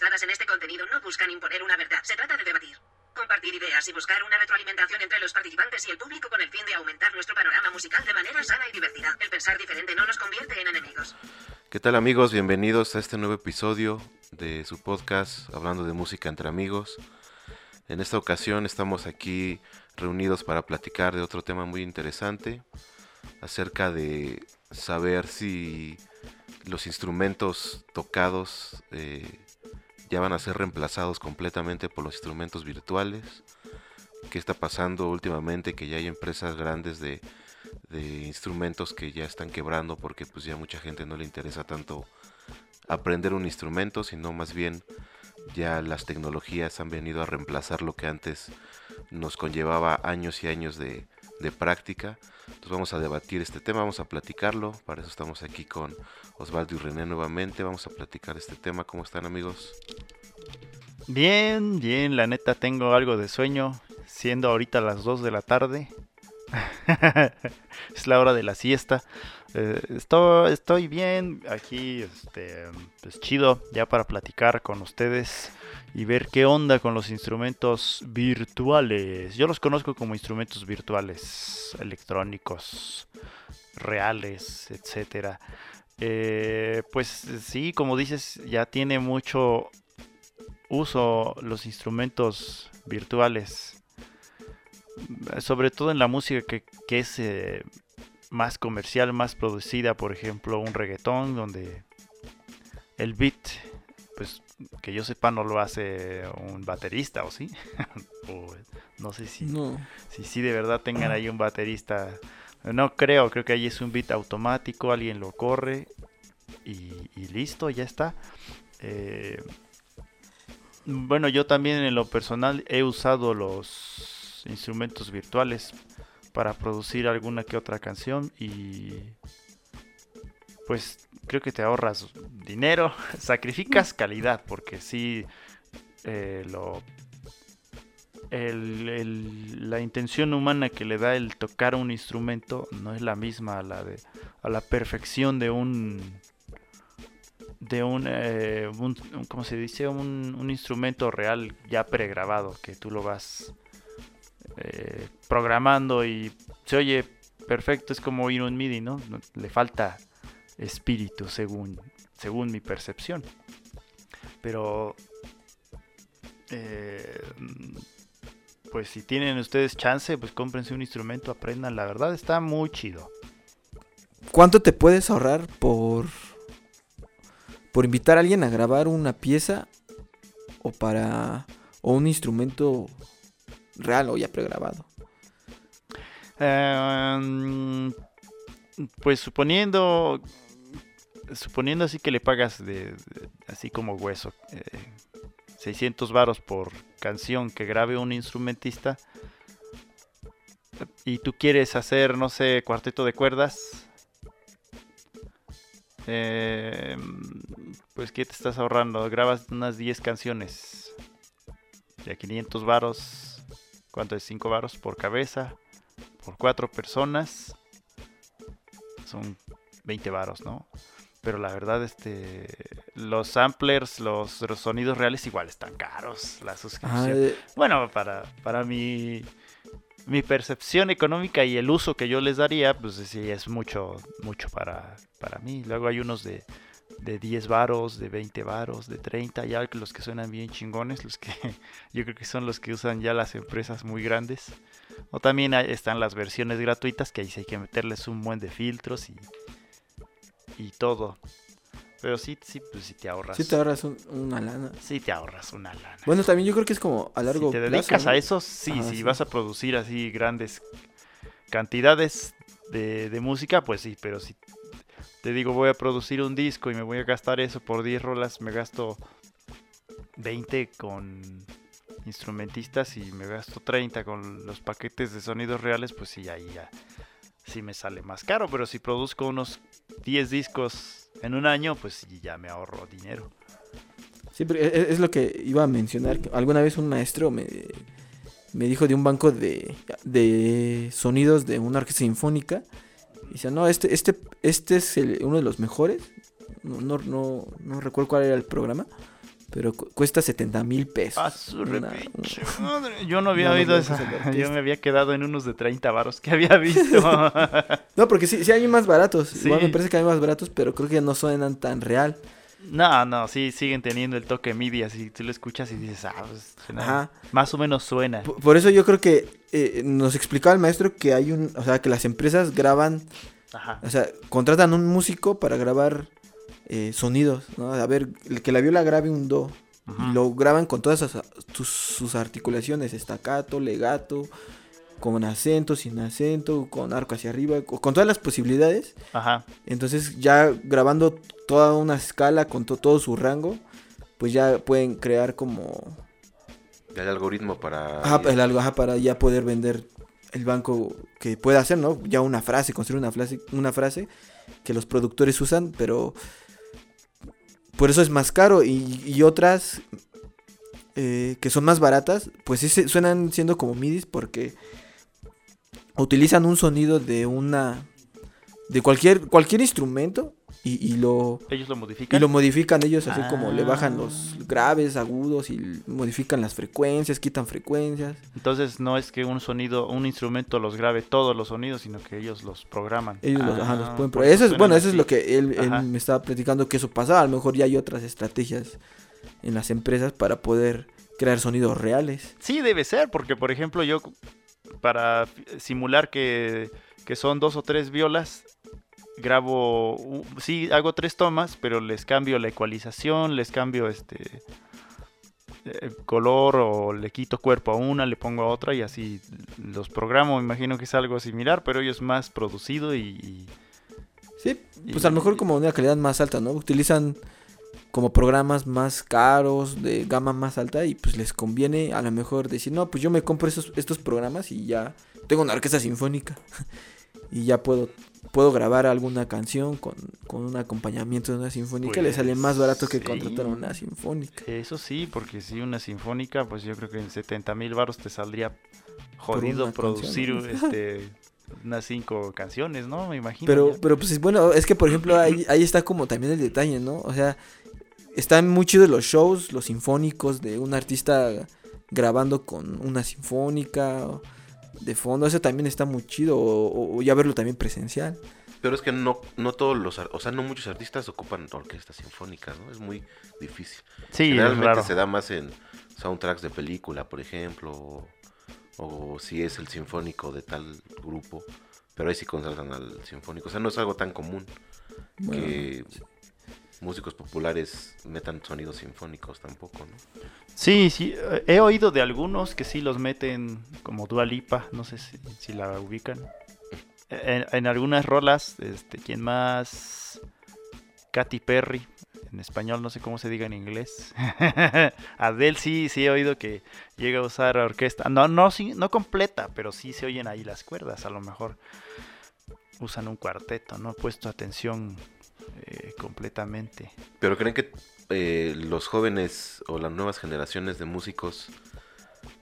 opiniones dadas en este contenido no buscan imponer una verdad, se trata de debatir. Compartir ideas y buscar una retroalimentación entre los participantes y el público con el fin de aumentar nuestro panorama musical de manera sana y divertida. El pensar diferente no nos convierte en enemigos. ¿Qué tal amigos? Bienvenidos a este nuevo episodio de su podcast hablando de música entre amigos. En esta ocasión estamos aquí reunidos para platicar de otro tema muy interesante acerca de saber si los instrumentos tocados eh, ya van a ser reemplazados completamente por los instrumentos virtuales. ¿Qué está pasando últimamente? Que ya hay empresas grandes de, instrumentos que ya están quebrando porque pues ya mucha gente no le interesa tanto aprender un instrumento, sino más bien ya las tecnologías han venido a reemplazar lo que antes nos conllevaba años y años de, de práctica. Entonces vamos a debatir este tema, vamos a platicarlo. Para eso estamos aquí con Osvaldo y René nuevamente. Vamos a platicar este tema. ¿Cómo están amigos? Bien, bien. La neta tengo algo de sueño. Siendo ahorita las 2 de la tarde. es la hora de la siesta. Eh, estoy, estoy bien aquí, este, pues chido, ya para platicar con ustedes y ver qué onda con los instrumentos virtuales. Yo los conozco como instrumentos virtuales, electrónicos, reales, etcétera. Eh, pues sí, como dices, ya tiene mucho uso los instrumentos virtuales. Sobre todo en la música que, es eh, más comercial, más producida, por ejemplo, un reggaetón donde el beat pues que yo sepa no lo hace un baterista, ¿o sí? no sé si, si sí de verdad tengan ahí un baterista. No creo, creo que ahí es un beat automático, alguien lo corre y, listo, ya está. Eh, bueno, yo también en lo personal he usado los instrumentos virtuales para producir alguna que otra canción y pues creo que te ahorras dinero, sacrificas calidad, porque si eh, lo, la intención humana que le da el tocar un instrumento no es la misma a la de a la perfección de un de un, eh, ¿cómo se dice? Un, un, instrumento real ya pregrabado que tú lo vas eh, programando y se oye perfecto, es como oír un MIDI, ¿no? Le falta espíritu, según, según mi percepción. Pero, eh, pues si tienen ustedes chance, pues cómprense un instrumento, aprendan. La verdad está muy chido. ¿Cuánto te puedes ahorrar por, por invitar a alguien a grabar una pieza o para o un instrumento real o ya pregrabado? Em, pues suponiendo suponiendo así que le pagas de, así como hueso, 600 eh, varos por canción que grabe un instrumentista y tú quieres hacer, no sé, cuarteto de cuerdas, eh, pues ¿qué te estás ahorrando? Grabas unas 10 canciones de 500 varos, ¿cuánto es? 5 varos por cabeza, por 4 personas, son 20 varos, ¿no? Pero la verdad, este, los samplers, los, sonidos reales igual están caros, la suscripción. Bueno, para, para mi, mi percepción económica y el uso que yo les daría, pues sí, es mucho, mucho para, para mí. Luego hay unos de, de 10 varos, de 20 varos, de 30, ya los que suenan bien chingones, los que yo creo que son los que usan ya las empresas muy grandes. O también están las versiones gratuitas, que ahí sí hay que meterles un buen de filtros y y todo. Pero sí, sí, pues sí te ahorras. Sí te ahorras una lana. Sí te ahorras una lana. Bueno, también yo creo que es como a largo si te dedicas a eso, sí, si vas a producir así grandes cantidades de, de, música, pues sí, pero si te digo voy a producir un disco y me voy a gastar eso por 10 rolas, me gasto 20 con instrumentistas y me gasto 30 con los paquetes de sonidos reales, pues sí, ahí ya sí me sale más caro, pero si produzco unos 10 discos en un año, pues ya me ahorro dinero. Sí, e, e, es lo que iba a mencionar. Alguna vez un maestro me, me dijo de un banco de, de sonidos de una orquesta sinfónica. Y dice, no, este, este, este es uno de los mejores. No, no, no, recuerdo cuál era el programa. Pero cu- cuesta 70 mil pesos. Ah, su Una- madre. Yo no había No, oído no, esa. Yo me había quedado en unos de 30 varos que había visto. No, porque sí, sí hay más baratos. Igual Sí. me parece que hay más baratos, pero creo que no suenan tan real. no, no, sí, siguen teniendo el toque MIDI. Así tú lo escuchas y dices, ah, pues, suena- Ajá. más o menos suena. Por, por eso yo creo que eh, nos explicaba el maestro que hay un, o sea, que las empresas graban, Ajá. o sea, contratan un músico para grabar eh, sonidos, ¿no? A ver, el que la viola grabe un do. Y lo graban con todas sus, sus- sus articulaciones, estacato, legato, con acento, sin acento, con arco hacia arriba, co- con todas las posibilidades. Ajá. Entonces ya grabando toda una escala con to- todo su rango, pues ya pueden crear como El algoritmo para... ajá, el algo ajá, para ya poder vender el banco que pueda hacer, ¿no? Ya una frase, construir una frase, una frase que los productores usan, pero por eso es más caro y, otras eh, que son más baratas, pues suenan siendo como midis porque utilizan un sonido de una de cualquier cualquier instrumento y, y lo Ellos lo y modifican. lo modifican ellos así como le bajan Ah. los graves, agudos y modifican las frecuencias, quitan frecuencias. Entonces no es que un sonido, un instrumento los grabe todos los sonidos, sino que ellos los programan. Ellos los, ajá, los Ah, pueden por pro- Eso es, bueno, eso es lo que él, me estaba platicando que eso pasaba. A lo mejor ya hay otras estrategias en las empresas para poder crear sonidos reales. Sí, debe ser, porque por ejemplo yo para simular que, que son dos o tres violas, grabo, sí, hago tres tomas, pero les cambio la ecualización, les cambio este color o le quito cuerpo a una, le pongo a otra y así los programo. Imagino que es algo similar, pero ello es más producido y... y- Sí, pues a lo mejor como una calidad más alta, ¿no? Utilizan como programas más caros, de gama más alta, y pues les conviene a lo mejor decir, no, pues yo me compro esos, estos programas y ya tengo una orquesta sinfónica. y ya puedo, puedo grabar alguna canción con, con un acompañamiento de una sinfónica. le sale más barato que Pues, contratar una sinfónica. Eso sí, porque si una sinfónica, pues yo creo que en 70 mil baros te saldría jodido una producir este unas cinco canciones, ¿no? Me imagino. Pero, ya. pero pues es bueno, es que por ejemplo ahí, ahí está como también el detalle, ¿no? O sea, están muy chidos los shows, los sinfónicos de un artista grabando con una sinfónica o de fondo, eso también está muy chido, o, o ya verlo también presencial. Pero es que no, no todos los, o sea, no muchos artistas ocupan orquestas sinfónicas, ¿no? Es muy difícil. sí, es Generalmente raro. se da más en soundtracks de película, por ejemplo, o, o si es el sinfónico de tal grupo, pero ahí sí contratan al sinfónico. O sea, no es algo tan común Bueno, que músicos populares metan sonidos sinfónicos tampoco, ¿no? Sí, sí, eh, he oído de algunos que sí los meten como Dua Lipa, no sé si, la ubican. En, en algunas rolas, este, ¿quién más? Katy Perry, en español no sé cómo se diga en inglés. Adele sí, sí he oído que llega a usar orquesta. No, no, sí, no completa, pero sí se oyen ahí las cuerdas, a lo mejor usan un cuarteto, no he puesto atención eh, completamente. Pero creen que eh, los jóvenes o las nuevas generaciones de músicos,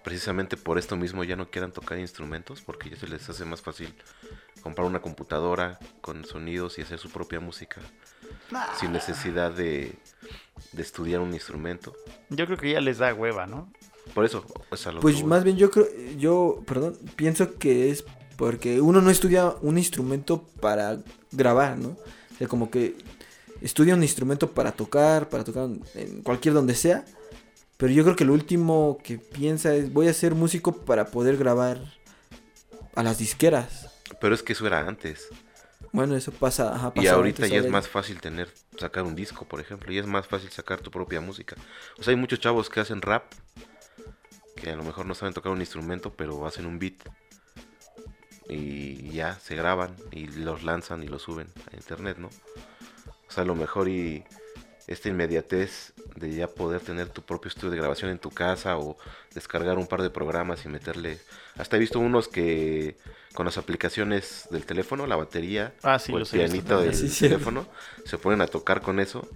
precisamente por esto mismo, ya no quieran tocar instrumentos, porque ya se les hace más fácil comprar una computadora con sonidos y hacer su propia música, sin necesidad de, de estudiar un instrumento. Yo creo que ya les da hueva, ¿no? Por eso, es a lo Pues más bien yo creo, yo, perdón, pienso que es porque uno no estudia un instrumento para grabar, ¿no? O sea, como que estudia un instrumento para tocar, para tocar en cualquier donde sea. Pero yo creo que lo último que piensa es voy a ser músico para poder grabar a las disqueras. Pero es que eso era antes. Bueno, eso pasa, ajá, Y ahorita ya es más fácil tener, sacar un disco, por ejemplo, y es más fácil sacar tu propia música. O sea, hay muchos chavos que hacen rap, que a lo mejor no saben tocar un instrumento, pero hacen un beat. Y ya, se graban y los lanzan y los suben a internet, ¿no? O sea, a lo mejor y esta inmediatez de ya poder tener tu propio estudio de grabación en tu casa o descargar un par de programas y meterle... Hasta he visto unos que con las aplicaciones del teléfono, la batería Ah, sí, o el pianito del Sí, teléfono, se ponen a tocar con eso,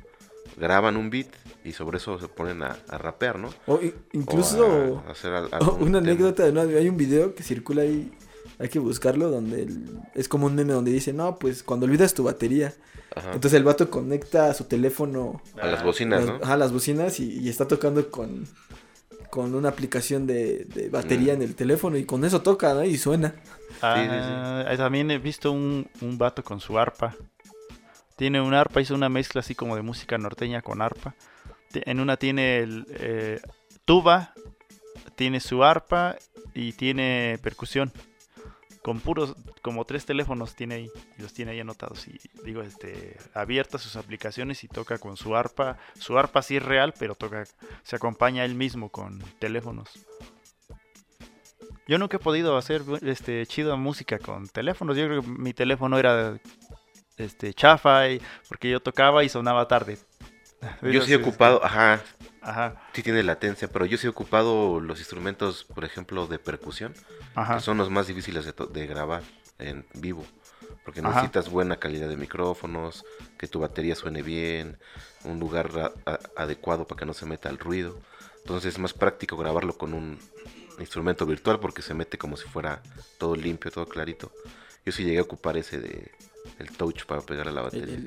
graban un beat y sobre eso se ponen a, a rapear, ¿no? O incluso O a- a hacer al- o algún una tema. anécdota, ¿no? hay un video que circula ahí Hay que buscarlo donde el- es como un meme donde dice, no, pues cuando olvidas tu batería. Ajá. Entonces el vato conecta su teléfono a las bocinas, las, ¿no? ajá, las bocinas y, y está tocando con, con una aplicación de, de batería Mm. en el teléfono y con eso toca, ¿no? Y suena. Ah, eh, También he visto un, un vato con su arpa. Tiene un arpa, hizo una mezcla así como de música norteña con arpa. En una tiene el, eh, tuba, tiene su arpa y tiene percusión. Con puros, como tres teléfonos tiene ahí, y los tiene ahí anotados. Y digo, este, abiertas sus aplicaciones y toca con su arpa. Su arpa sí es real, pero toca, se acompaña él mismo con teléfonos. Yo nunca he podido hacer este chido música con teléfonos. Yo creo que mi teléfono era este chafa porque yo tocaba y sonaba tarde. Yo sí he ocupado, ajá, Ajá, sí tiene latencia, pero yo sí he ocupado los instrumentos, por ejemplo, de percusión, ajá. que son los más difíciles de, de grabar en vivo. Porque Ajá. necesitas buena calidad de micrófonos, que tu batería suene bien, un lugar adecuado para que no se meta el ruido. Entonces es más práctico grabarlo con un instrumento virtual porque se mete como si fuera todo limpio, todo clarito. Yo sí llegué a ocupar ese de el touch para pegar a la batería.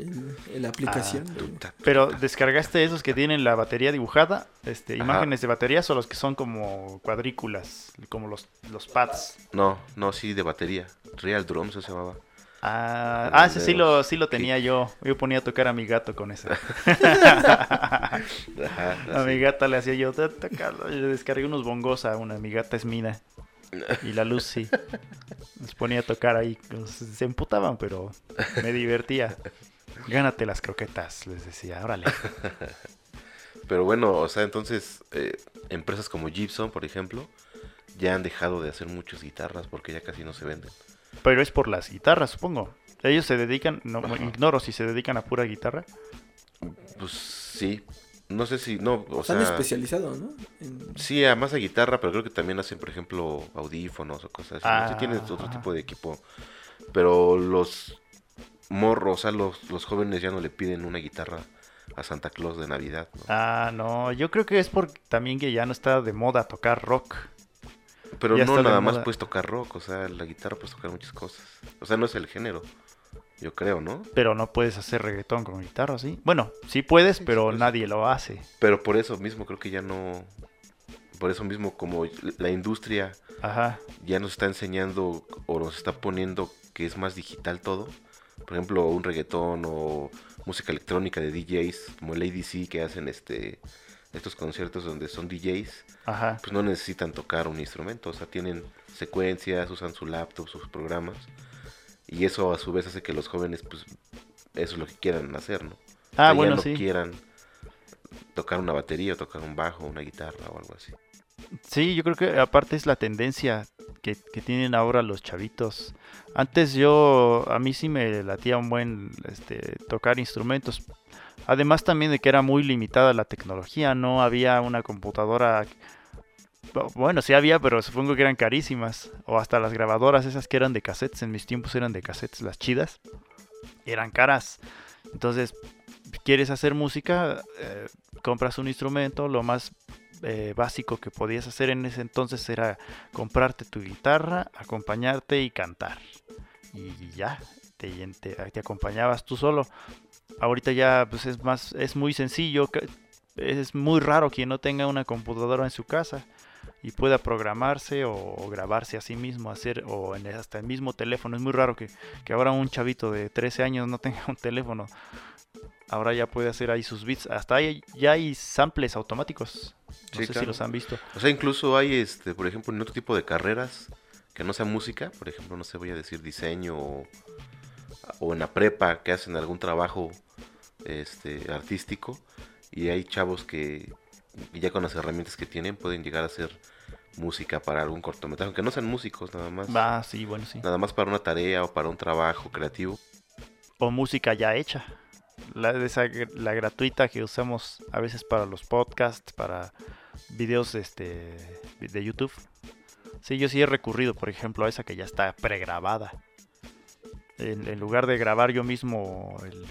la aplicación. Tuta, Pero descargaste esos que tienen la batería dibujada, este, Ajá. imágenes de baterías o los que son como cuadrículas, como los, los pads. No, no, sí de batería. Real Drums se llamaba. Ah, ah, ese sí lo, sí lo tenía yo. Yo ponía a tocar a mi gato con ese. Ajá, A mi gata le hacía. Yo le descargué unos bongos a una, mi gata es Mina. Y la Lucy. Nos ponía a tocar ahí. Se emputaban, pero me divertía. Gánate las croquetas, les decía, órale. Pero bueno, o sea, entonces eh, empresas como Gibson, por ejemplo, ya han dejado de hacer muchas guitarras porque ya casi no se venden. Pero es por las guitarras, supongo. Ellos se dedican, no, Ajá. ignoro si se dedican a pura guitarra. Pues sí, no sé si, no, o Están sea, especializados, ¿no? En- sí, además a guitarra, pero creo que también hacen, por ejemplo, audífonos o cosas así. ¿no? Sí Ah, tienen otro ajá. tipo de equipo. Pero los morros, o sea, los, los jóvenes ya no le piden una guitarra a Santa Claus de Navidad, ¿no? Ah, no, yo creo que es porque también que ya no está de moda tocar rock. Pero ya no nada más puedes tocar rock, o sea, la guitarra puedes tocar muchas cosas. O sea, no es el género, yo creo, ¿no? Pero no puedes hacer reggaetón con guitarra, ¿sí? Bueno, sí puedes, Sí, sí pero nadie lo hace. Pero por eso mismo creo que ya no... Por eso mismo como la industria Ajá. ya nos está enseñando o nos está poniendo que es más digital todo. Por ejemplo, un reggaetón o música electrónica de DJs como el ADC que hacen este estos conciertos donde son DJs, Ajá. pues no necesitan tocar un instrumento, o sea, tienen secuencias, usan su laptop, sus programas y eso a su vez hace que los jóvenes pues eso es lo que quieran hacer, ¿no? O Ah, sea, ya bueno, no sí. quieran tocar una batería o tocar un bajo, una guitarra o algo así. Sí, yo creo que aparte es la tendencia que, que tienen ahora los chavitos. Antes yo, a mí sí me latía un buen este, tocar instrumentos. Además también de que era muy limitada la tecnología, no había una computadora... Bueno, sí había, pero supongo que eran carísimas. O hasta las grabadoras esas que eran de cassettes, en mis tiempos eran de cassettes, las chidas. Eran caras. Entonces, quieres hacer música, eh, compras un instrumento, lo más eh, básico que podías hacer en ese entonces era comprarte tu guitarra, acompañarte y cantar. Y ya, te, te, acompañabas tú solo. Ahorita ya pues es más, es muy sencillo. Es muy raro quien no tenga una computadora en su casa y pueda programarse o, grabarse a sí mismo, hacer o en, hasta el mismo teléfono. Es muy raro que, que ahora un chavito de 13 años no tenga un teléfono. Ahora ya puede hacer ahí sus beats. Hasta hay, ya hay samples automáticos. No Sí, sé si los han visto. O sea, incluso hay, este, por ejemplo, en otro tipo de carreras que no sea música, por ejemplo, no sé, voy a decir diseño o, o en la prepa que hacen algún trabajo este, artístico y hay chavos que ya con las herramientas que tienen pueden llegar a hacer música para algún cortometraje, aunque no sean músicos nada más. Ah, sí, bueno, sí. Nada más para una tarea o para un trabajo creativo. O música ya hecha. La, esa, la gratuita que usamos a veces para los podcasts, para videos este, de YouTube. Sí, yo sí he recurrido, por ejemplo, a esa que ya está pregrabada. En, en lugar de grabar yo mismo el-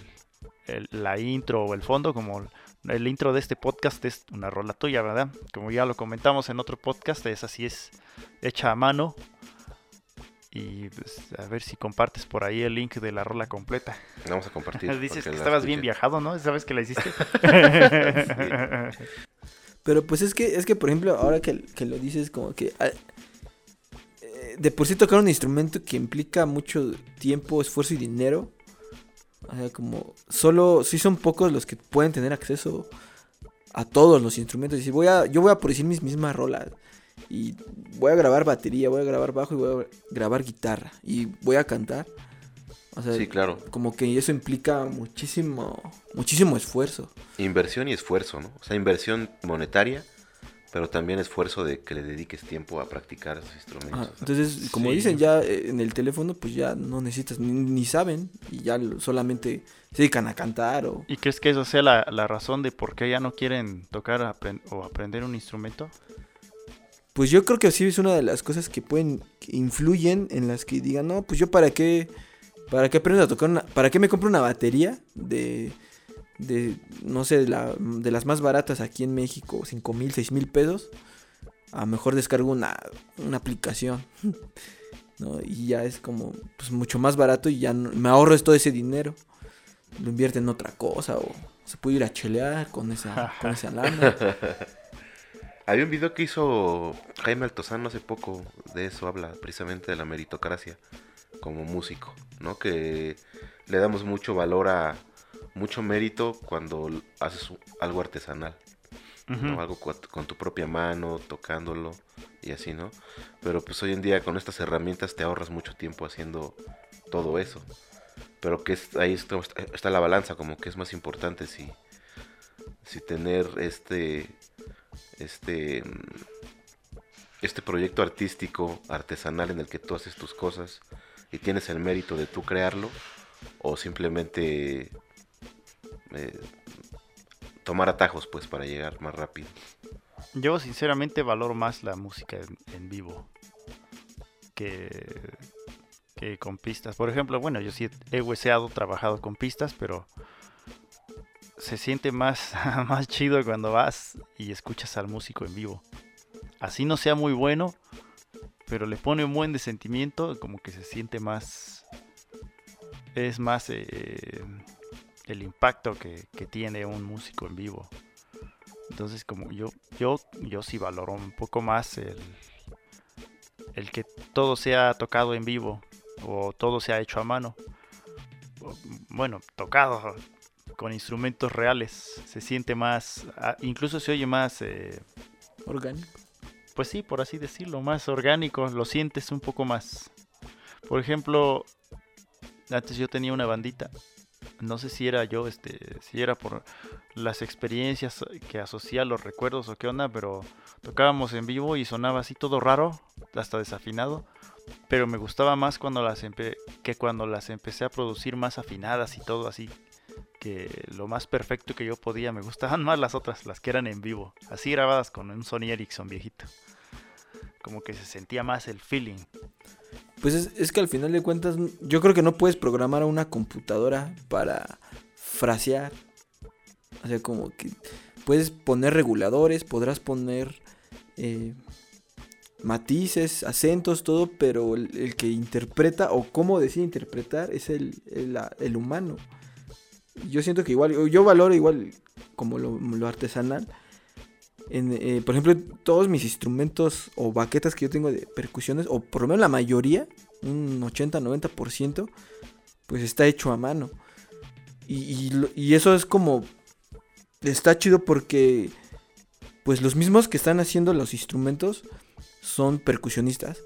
el- la intro o el fondo, como el intro de este podcast es una rola tuya, ¿verdad? Como ya lo comentamos en otro podcast, esa sí es hecha a mano. Y pues, a ver si compartes por ahí el link de la rola completa. Vamos a compartir. Dices que estabas bien viajado, ¿no? ¿Sabes que la hiciste? Pero pues es que, es que por ejemplo, ahora que, que lo dices, como que ah, eh, de por sí tocar un instrumento que implica mucho tiempo, esfuerzo y dinero. O sea, como solo, sí son pocos los que pueden tener acceso a todos los instrumentos. Y si voy a, yo voy a producir mis mismas rolas. Y voy a grabar batería, voy a grabar bajo y voy a grabar guitarra. Y voy a cantar. O sea, Sí, claro. como que eso implica muchísimo, muchísimo esfuerzo. Inversión y esfuerzo, ¿no? O sea, inversión monetaria, pero también esfuerzo de que le dediques tiempo a practicar esos instrumentos. Ajá, Entonces, como Sí. dicen ya eh, en el teléfono, pues ya no necesitas, ni, ni saben, y ya solamente se dedican a cantar o... ¿Y crees que eso sea la, la razón de por qué ya no quieren tocar o aprender un instrumento? Pues yo creo que sí es una de las cosas que pueden, que influyen en las que digan, no, pues yo para qué, para qué aprendo a tocar una, para qué me compro una batería de, de no sé, de, la- de las más baratas aquí en México, cinco mil, seis mil pesos, a mejor descargo una, una aplicación, ¿no? Y ya es como, pues mucho más barato y ya no- me ahorro todo ese dinero, lo invierto en otra cosa o se puede ir a chelear con esa, con esa lana. Había un video que hizo Jaime Altozano hace poco, de eso habla precisamente de la meritocracia como músico, ¿no? Que le damos mucho valor a mucho mérito cuando haces algo artesanal, ¿no? Ujú. Algo con tu propia mano, tocándolo y así, ¿no? Pero pues hoy en día con estas herramientas te ahorras mucho tiempo haciendo todo eso. Pero que es- ahí está, está la balanza, como que es más importante si, si tener este este este proyecto artístico artesanal en el que tú haces tus cosas y tienes el mérito de tú crearlo o simplemente eh, tomar atajos pues para llegar más rápido Yo sinceramente valoro más la música en, vivo que, que con pistas. Por ejemplo, bueno, yo sí he hueseado, trabajado con pistas, pero se siente más, más chido cuando vas y escuchas al músico en vivo. Así no sea muy bueno, pero le pone un buen de sentimiento, como que se siente más... Es más eh, el impacto que, que tiene un músico en vivo. Entonces, como yo, yo, yo sí valoro un poco más el, el que todo sea tocado en vivo o todo sea hecho a mano. Bueno, tocado con instrumentos reales. Se siente más, ah, incluso se oye más, eh, Orgánico. pues sí, por así decirlo, más orgánico. Lo sientes un poco más. Por ejemplo, antes yo tenía una bandita. No sé si era yo, este, si era por las experiencias que asocié a los recuerdos o qué onda, pero tocábamos en vivo y sonaba así todo raro, hasta desafinado. Pero me gustaba más cuando las empe- que cuando las empecé a producir más afinadas y todo así. Que lo más perfecto que yo podía, me gustaban más las otras, las que eran en vivo, así grabadas con un Sony Ericsson viejito. Como que se sentía más el feeling. Pues es, es que al final de cuentas, yo creo que no puedes programar a una computadora para frasear. O sea, como que puedes poner reguladores, podrás poner eh, matices, acentos, todo, pero el, que interpreta o cómo decide interpretar es el, el, humano. Yo siento que igual, yo valoro igual como lo artesanal. Eh, por ejemplo, todos mis instrumentos o baquetas que yo tengo de percusiones, o por lo menos la mayoría, un 80-90%, pues está hecho a mano. Y, eso es como... Está chido porque pues los mismos que están haciendo los instrumentos son percusionistas.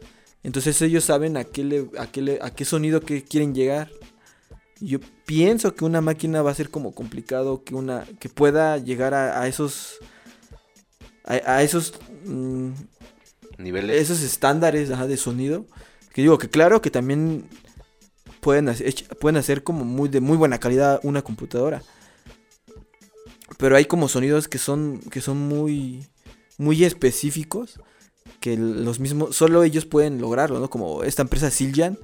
Entonces ellos saben a qué, le- a qué, le- a qué sonido que quieren llegar. Yo pienso que una máquina va a ser como complicado que una que pueda llegar a esos a, a esos mm, niveles esos estándares ajá, de sonido. Que digo que claro que también pueden hacer, pueden hacer como muy de muy buena calidad una computadora. Pero hay como sonidos que son que son muy muy específicos que los mismos solo ellos pueden lograrlo, ¿no? Como esta empresa Siljan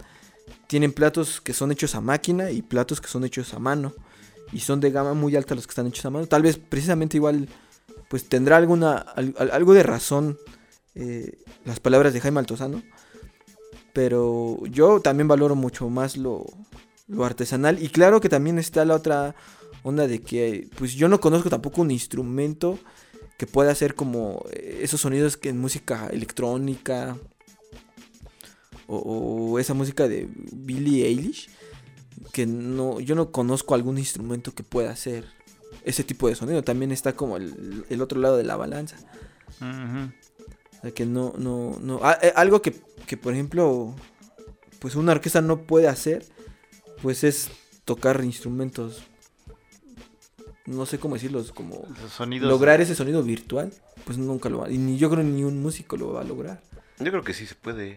tienen platos que son hechos a máquina y platos que son hechos a mano y son de gama muy alta los que están hechos a mano. Tal vez precisamente igual pues tendrá alguna al- al- algo de razón eh, las palabras de Jaime Altozano. Pero yo también valoro mucho más lo, lo artesanal. Y claro que también está la otra onda de que, pues yo no conozco tampoco un instrumento que pueda hacer como esos sonidos que en música electrónica o, o esa música de Billie Eilish que no yo no conozco algún instrumento que pueda hacer ese tipo de sonido también está como el, el otro lado de la balanza o sea, que no no no a- eh, algo que, que por ejemplo pues una orquesta no puede hacer pues es tocar instrumentos no sé cómo decirlos como sonidos. lograr ese sonido virtual, pues nunca lo va. Y ni yo creo ni un músico lo va a lograr. Yo creo que sí se puede.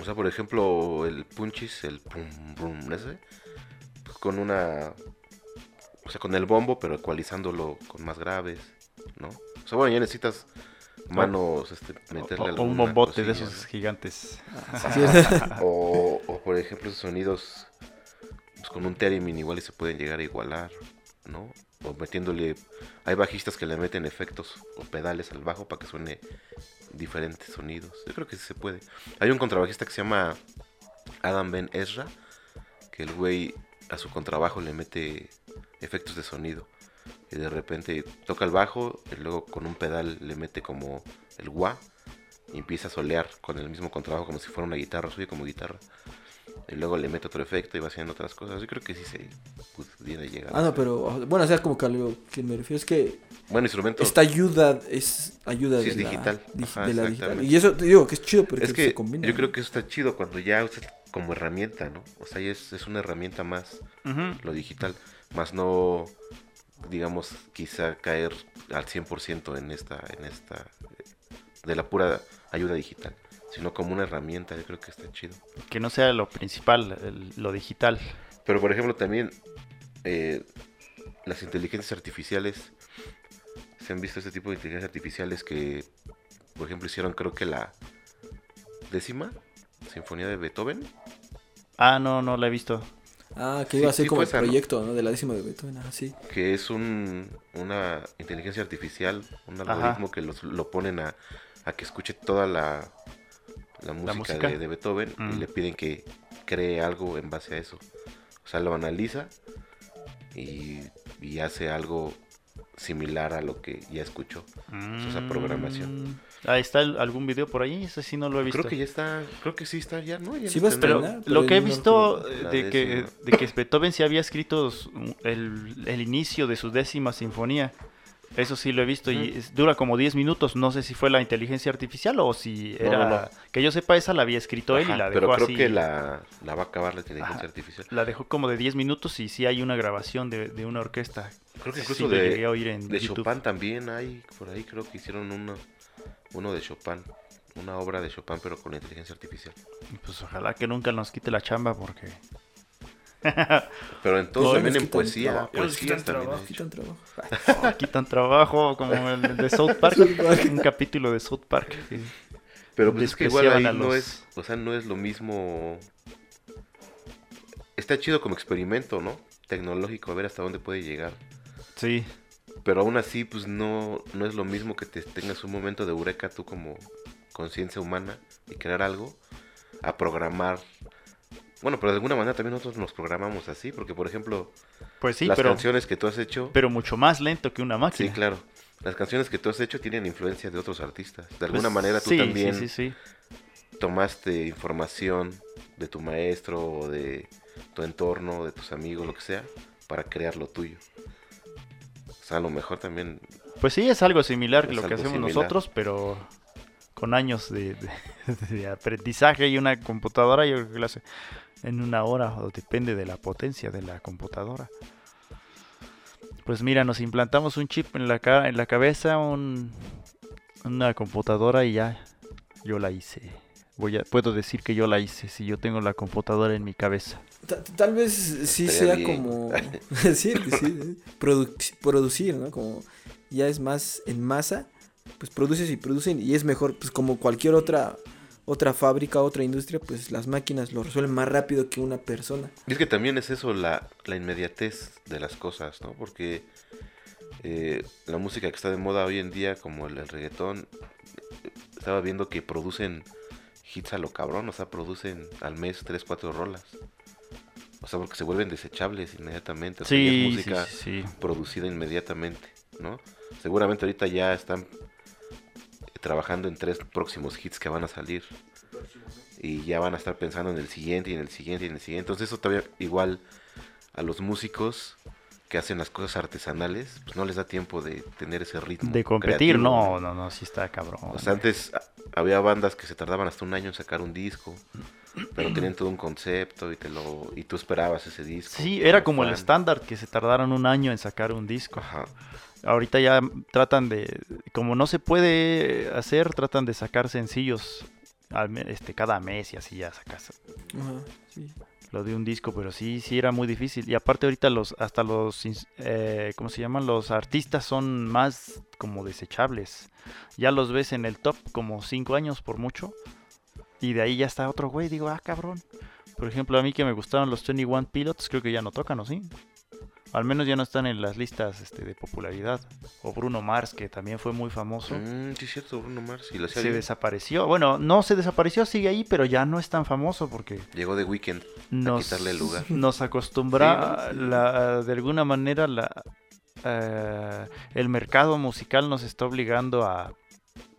O sea, por ejemplo, el punchis, el pum pum ese, pues con una. O sea, con el bombo, pero ecualizándolo con más graves, ¿no? O sea, bueno, ya necesitas manos, este, meterle O, o un bombote de esos gigantes. O, por ejemplo, esos sonidos pues, con un theremin igual y se pueden llegar a igualar, ¿no? O metiéndole. Hay bajistas que le meten efectos o pedales al bajo para que suene diferentes sonidos. Yo creo que sí se puede. Hay un contrabajista que se llama Adam Ben Ezra, que el güey a su contrabajo le mete efectos de sonido. Y de repente toca el bajo y luego con un pedal le mete como el wah y empieza a solear con el mismo contrabajo como si fuera una guitarra, suya como guitarra. Y luego le mete otro efecto y va haciendo otras cosas. Yo creo que sí se pudiera llegar. Ah, no, pero bueno, o sea, como que a lo que me refiero es que Bueno, instrumento. esta ayuda es ayuda Sí, de, es la, digital. dig- Ajá, de la digital. Y eso te digo que es chido porque Es que se combina. yo creo que eso está chido cuando ya usas como herramienta, ¿no? O sea, ya es, es una herramienta más lo digital, más no, digamos, quizá caer al 100% en esta, en esta, eh, de la pura ayuda digital, sino como una herramienta, yo creo que está chido. Que no sea lo principal, el- lo digital. Pero por ejemplo también eh, las inteligencias artificiales, se han visto este tipo de inteligencias artificiales que, por ejemplo, hicieron creo que la décima sinfonía de Beethoven. Ah, no, no la he visto. Ah, que Sí, iba a ser sí como fue el proyecto, ¿no? De la décima de Beethoven, ah, sí. que es un, una inteligencia artificial, un Ajá. algoritmo que los- lo ponen a, a que escuche toda la, la música, música. De, de Beethoven y Mm. le piden que cree algo en base a eso. O sea, lo analiza y, y hace algo similar a lo que ya escuchó. esa programación. Mm, Ahí está el- algún video por ahí, ese sí no lo he visto. Creo que ya está, creo que sí está ya, ¿no? Ya Sí no está Pero lo que he no visto eh, de que, de que Beethoven sí había escrito el, el inicio de su décima sinfonía. Eso sí lo he visto y es- dura como 10 minutos. No sé si fue la inteligencia artificial o si era... no, no. Que yo sepa, esa la había escrito él y la dejó pero creo así. que la, la va a acabar la inteligencia Ajá. artificial. La dejó como de 10 minutos y sí hay una grabación de, de una orquesta. Creo que Sí, incluso lo de, llegué a oír en De. Chopin también hay, por ahí creo que hicieron uno, uno de Chopin, una obra de Chopin pero con inteligencia artificial. Pues ojalá que nunca nos quite la chamba porque... Pero en todo, No, también en poesía, trabajo, quitan también. trabajo, quitan trabajo. Oh, quitan trabajo como el de South Park. Un capítulo de South Park. Pero pues es que igual ahí no es, o sea, no es lo mismo. Está chido como experimento, ¿no? Tecnológico, a ver hasta dónde puede llegar. Sí. Pero aún así, pues no, no es lo mismo que te tengas un momento de eureka tú como conciencia humana y crear algo, a programar. Bueno, pero de alguna manera también nosotros nos programamos así, porque por ejemplo, Pues sí, las pero, canciones que tú has hecho, pero mucho más lento que una sí, máquina. claro, las canciones que tú has hecho tienen influencia de otros artistas. De Pues alguna manera tú sí, también Sí, sí, sí. tomaste información de tu maestro o de tu entorno, de tus amigos, lo que sea, para crear lo tuyo. O sea, a lo mejor también Pues sí, es algo similar que Es lo que hacemos similar. nosotros, pero con años de, de- de aprendizaje y una computadora, yo creo que lo hace en una hora, o depende de la potencia de la computadora. Pues mira, nos implantamos un chip en la, ca- en la cabeza, un, una computadora y ya, yo la hice. Voy a, puedo decir que yo la hice si yo tengo la computadora en mi cabeza. Ta- Tal vez sí Estaría sea bien. como. sí, sí, produ- producir, ¿no? Como ya es más en masa, pues produces y producen y es mejor, pues como cualquier otra otra fábrica, otra industria, pues las máquinas lo resuelven más rápido que una persona. Y es que también es eso, la, la inmediatez de las cosas, ¿no? Porque eh, la música que está de moda hoy en día, como el, el reggaetón, estaba viendo que producen hits a lo cabrón, o sea, producen al mes 3, 4 rolas. O sea, porque se vuelven desechables inmediatamente. O sea, es Sí, sí, música sí, sí. producida inmediatamente, ¿no? Seguramente ahorita ya están trabajando en tres próximos hits que van a salir. Y ya van a estar pensando en el siguiente y en el siguiente y en el siguiente. Entonces eso todavía igual a los músicos que hacen las cosas artesanales, pues no les da tiempo de tener ese ritmo. De competir, creativo, no, no, no, sí está cabrón. O sea, antes a- había bandas que se tardaban hasta un año en sacar un disco, pero tenían todo un concepto y te lo y tú esperabas ese disco. Sí, era como el estándar que se tardaron un año en sacar un disco. Ajá. Ahorita ya tratan de, como no se puede hacer, tratan de sacar sencillos al este, cada mes y así ya sacas Ajá, sí. lo de un disco, pero sí, sí era muy difícil. Y aparte ahorita los, hasta los, eh, ¿cómo se llaman? Los artistas son más como desechables. Ya los ves en el top como 5 años por mucho. Y de ahí ya está otro güey, digo, ah, cabrón. Por ejemplo, a mí que me gustaban los 21 Pilots, creo que ya no tocan, ¿o sí? Al menos ya no están en las listas este, de popularidad. O Bruno Mars, que también fue muy famoso. Mm, sí, es cierto, Bruno Mars. Y Se desapareció. Bueno, no se desapareció, sigue ahí, pero ya no es tan famoso porque Llegó de Weekend. nos, quitarle el lugar. nos acostumbra Sí, ¿no? la- de alguna manera la, eh, el mercado musical nos está obligando a,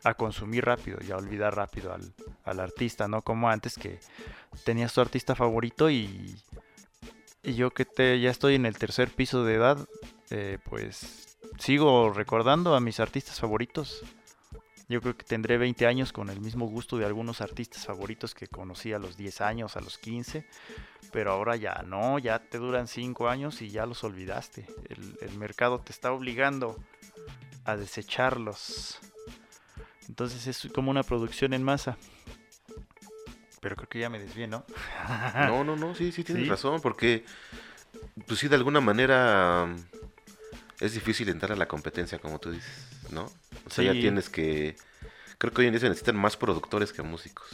a consumir rápido y a olvidar rápido al, al artista, no como antes que tenías tu artista favorito y, y yo que te, ya estoy en el tercer piso de edad, eh, pues sigo recordando a mis artistas favoritos. Yo creo que tendré 20 años con el mismo gusto de algunos artistas favoritos que conocí a los 10 años, a los 15, pero ahora ya no, ya te duran 5 años y ya los olvidaste. El, el mercado te está obligando a desecharlos. Entonces es como una producción en masa. Pero creo que ya me desvié, ¿no? No, no, no, sí, sí tienes ¿Sí? razón, porque pues sí, de alguna manera es difícil entrar a la competencia, como tú dices, ¿no? O sea, ya Sí. tienes que... Creo que hoy en día se necesitan más productores que músicos.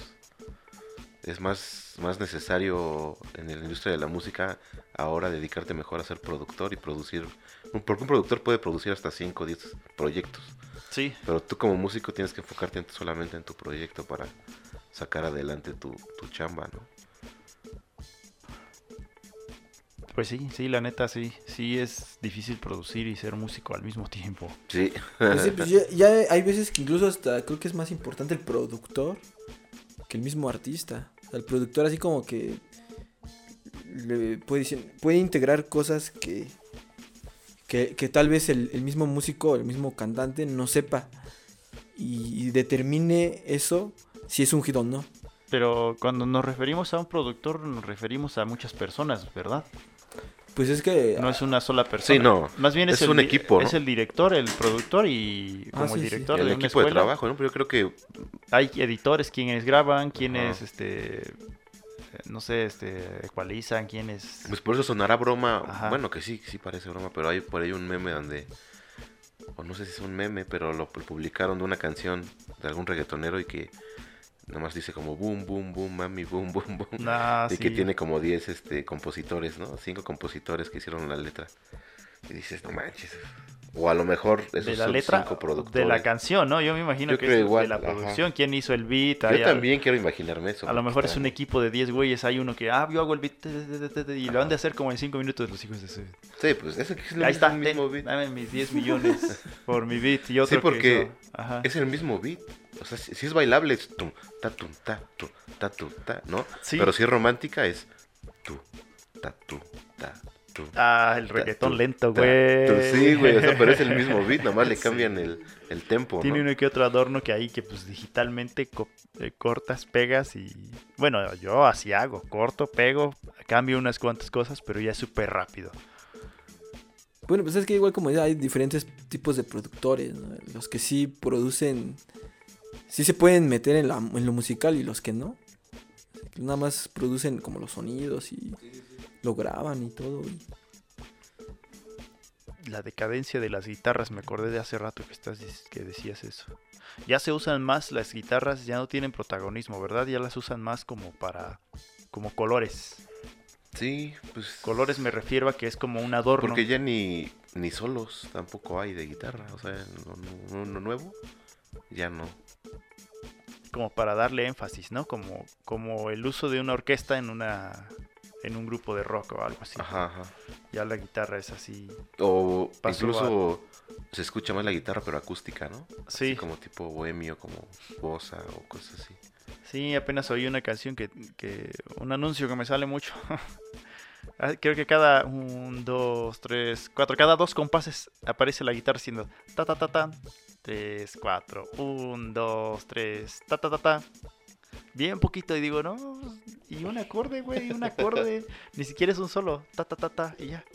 Es más, más necesario en la industria de la música ahora dedicarte mejor a ser productor y producir... Porque un productor puede producir hasta 5 o 10 proyectos, Sí. pero tú como músico tienes que enfocarte en- solamente en tu proyecto para sacar adelante tu, tu chamba, ¿no? Pues sí, sí, la neta sí. Sí es difícil producir y ser músico al mismo tiempo. Sí. Pues sí, pues ya, ya hay veces que incluso hasta creo que es más importante el productor que el mismo artista. O sea, el productor así como que le puede, decir- puede integrar cosas que, que, que tal vez el, el mismo músico, el mismo cantante no sepa y, y determine eso si es un hit o no. Pero cuando nos referimos a un productor, nos referimos a muchas personas, ¿verdad? Pues es que... No es una sola persona. Sí, no. Más bien es, Es el un equipo, ¿no? Es el director, el productor y Ah, como el sí, sí. director el de una equipo de trabajo, ¿no? Pero yo creo que hay editores quienes graban, quienes Ajá. este no sé, este ecualizan, quienes pues por eso sonará broma. Ajá. Bueno, que sí, sí parece broma, pero hay por ahí un meme donde o no sé si es un meme, pero lo pu- publicaron de una canción de algún reggaetonero y que nomás dice como boom boom boom mami boom boom boom Ah, y que tiene como 10 este compositores, ¿no? Cinco compositores que hicieron la letra. Y dices, "No manches." O a lo mejor esos de la son letra cinco productores. de la canción, ¿no? Yo me imagino Yo que creo es igual, de la ajá. producción, quién hizo el beat, Yo al- también quiero imaginarme eso. A lo mejor es está- un equipo de 10 güeyes, hay uno que, ah, yo hago el beat te, te, te, te, y lo han de hacer como en 5 minutos los hijos de su... Sí, pues ese que es el Ahí está, mismo, mismo beat. dame mis 10 millones por mi beat y otro Sí, porque que ajá. Es el mismo beat. O sea, si, si es bailable es tum, ta, tum, ta, tum, ta, tum, ta, ¿no? Sí. Pero si es romántica es tu, ta, tu, ta, tu. Ah, el reggaetón tu, lento, güey. Sí, güey, o sea, pero es el mismo beat, nomás le Sí. cambian el, el tempo, Tiene ¿no? uno que otro adorno que hay que pues digitalmente co- eh, cortas, pegas y... Bueno, yo así hago, corto, pego, cambio unas cuantas cosas, pero ya es súper rápido. Bueno, pues es que igual como ya hay diferentes tipos de productores, ¿no? Los que sí producen, sí se pueden meter en, la- en lo musical y los que no. Nada más producen como los sonidos y lo graban y todo. y- La decadencia de las guitarras, me acordé de hace rato que, estás, que decías eso. Ya se usan más las guitarras, ya no tienen protagonismo, ¿verdad? Ya las usan más como para... como colores. Sí, pues. Colores me refiero a que es como un adorno. Porque ya ni, ni solos tampoco hay de guitarra. O sea, no, no- no nuevo, ya no como para darle énfasis, ¿no? Como, como el uso de una orquesta en una en un grupo de rock o algo así. Ajá. Ya la guitarra es así. O incluso se escucha más la guitarra, pero acústica, ¿no? Sí. Como tipo bohemio, como bosa o cosas así. Sí, apenas oí una canción que, que un anuncio que me sale mucho. Ah, creo que cada un, dos, tres, cuatro, cada dos compases aparece la guitarra siendo ta ta ta tan, 3, 4, 1, 2, 3, ta, ta, ta, ta. Bien poquito y digo, no, y un acorde, güey, un acorde. Ni siquiera es un solo, ta, ta, ta, ta, y ya.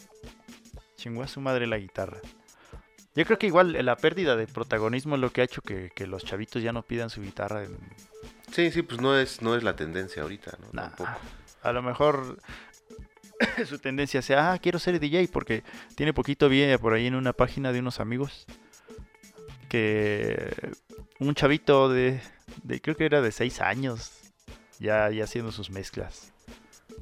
Chingó a su madre la guitarra. Yo creo que igual eh, la pérdida de protagonismo es lo que ha hecho que, los chavitos ya no pidan su guitarra. Sí, sí, pues no es, no es la tendencia ahorita, ¿no? Tampoco. A lo mejor su tendencia sea, ah, quiero ser DJ, porque tiene poquito vi eh, por ahí en una página de unos amigos que un chavito de, de- creo que era de 6 años, ya, ya haciendo sus mezclas.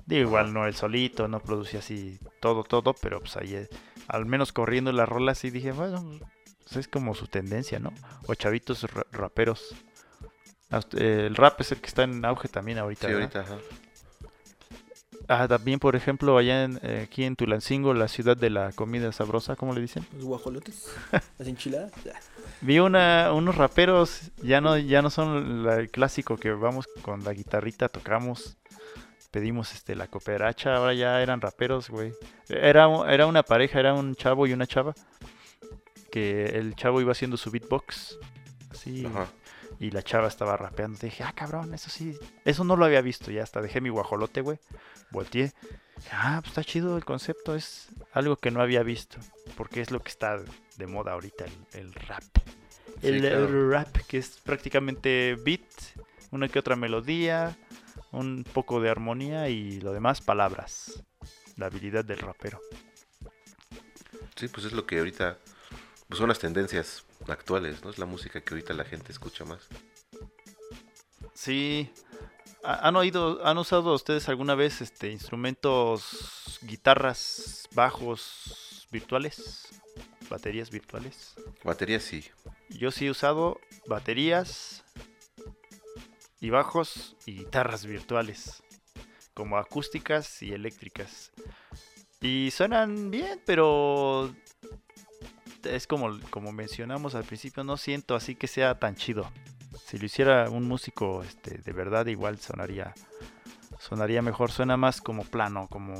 Digo, igual no él solito, no producía así todo, todo, pero pues ahí eh, al menos corriendo las rolas y dije, bueno, pues es como su tendencia, ¿no? O chavitos ra- raperos. Eh, El rap es el que está en auge también ahorita. Sí, ahorita, ajá. Ah, también, por ejemplo, allá en, eh, aquí en Tulancingo, la ciudad de la comida sabrosa, ¿cómo le dicen? Los guajolotes, las enchiladas. Vi una, unos raperos, ya no, ya no son la- el clásico que vamos con la guitarrita, tocamos, pedimos este la cooperacha, ahora ya eran raperos, güey. Era, era una pareja, era un chavo y una chava, que el chavo iba haciendo su beatbox, así, Ajá. Y la chava estaba rapeando. Dije, ah, cabrón, eso sí, eso no lo había visto. Ya hasta dejé mi guajolote, güey. Volteé. Ah, pues está chido el concepto. Es algo que no había visto. Porque es lo que está de moda ahorita, el, el rap. Sí, El, claro. el rap, que es prácticamente beat, una que otra melodía, un poco de armonía y lo demás palabras. La habilidad del rapero. Sí, pues es lo que ahorita pues son las tendencias actuales, ¿no? Es la música que ahorita la gente escucha más. Sí. ¿Ha- ¿Han oído, han usado ustedes alguna vez este instrumentos, guitarras, bajos virtuales? Baterías virtuales. Batería sí. Yo sí he usado baterías y bajos y guitarras virtuales, como acústicas y eléctricas. Y suenan bien, pero es como, como mencionamos al principio, no siento así que sea tan chido. Si lo hiciera un músico este, de verdad, igual sonaría, sonaría mejor. Suena más como plano, como,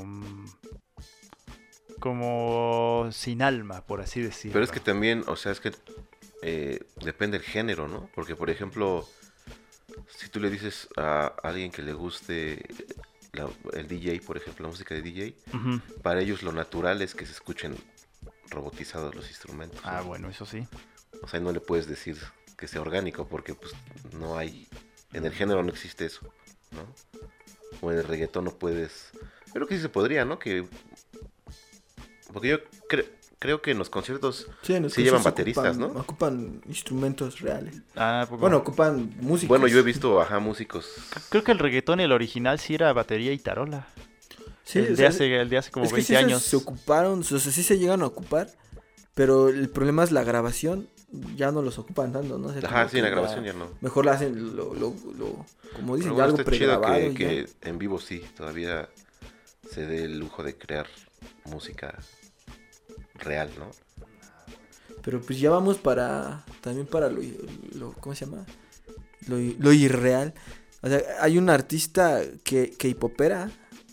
como sin alma, por así decirlo. Pero es que también, o sea, es que eh, depende del género, ¿no? Porque, por ejemplo, si tú le dices a alguien que le guste la- el DJ, por ejemplo, la música de DJ, para ellos lo natural es que se escuchen robotizados los instrumentos. Ah, ¿no? bueno, eso sí. O sea, no le puedes decir que sea orgánico porque pues no hay, en el género no existe eso, ¿no? O en el reggaetón no puedes, pero que sí se podría, ¿no? Que porque yo cre- creo que en los conciertos Sí, en los Sí llevan bateristas, ocupan- ¿no? Ocupan instrumentos reales. Ah, pues, Bueno, ocupan música. Bueno, yo he visto, ajá, músicos. creo que el reggaetón, el original, sí era batería y tarola. Sí, el, o de sea, hace, el de hace como es que 20 sí se- años. Se, ocuparon, o sea, sí se llegan a ocupar, pero el problema es la grabación. Ya no los ocupan tanto, ¿no? O Ajá, sí, la grabación ya no. Mejor lo hacen, lo, lo, lo- como dicen, ya algo pregrabado. que, que en vivo sí, todavía se dé el lujo de crear música real, ¿no? Pero pues ya vamos para, también para lo, lo- ¿cómo se llama? Lo, lo irreal. O sea, hay un artista que, que hipopera,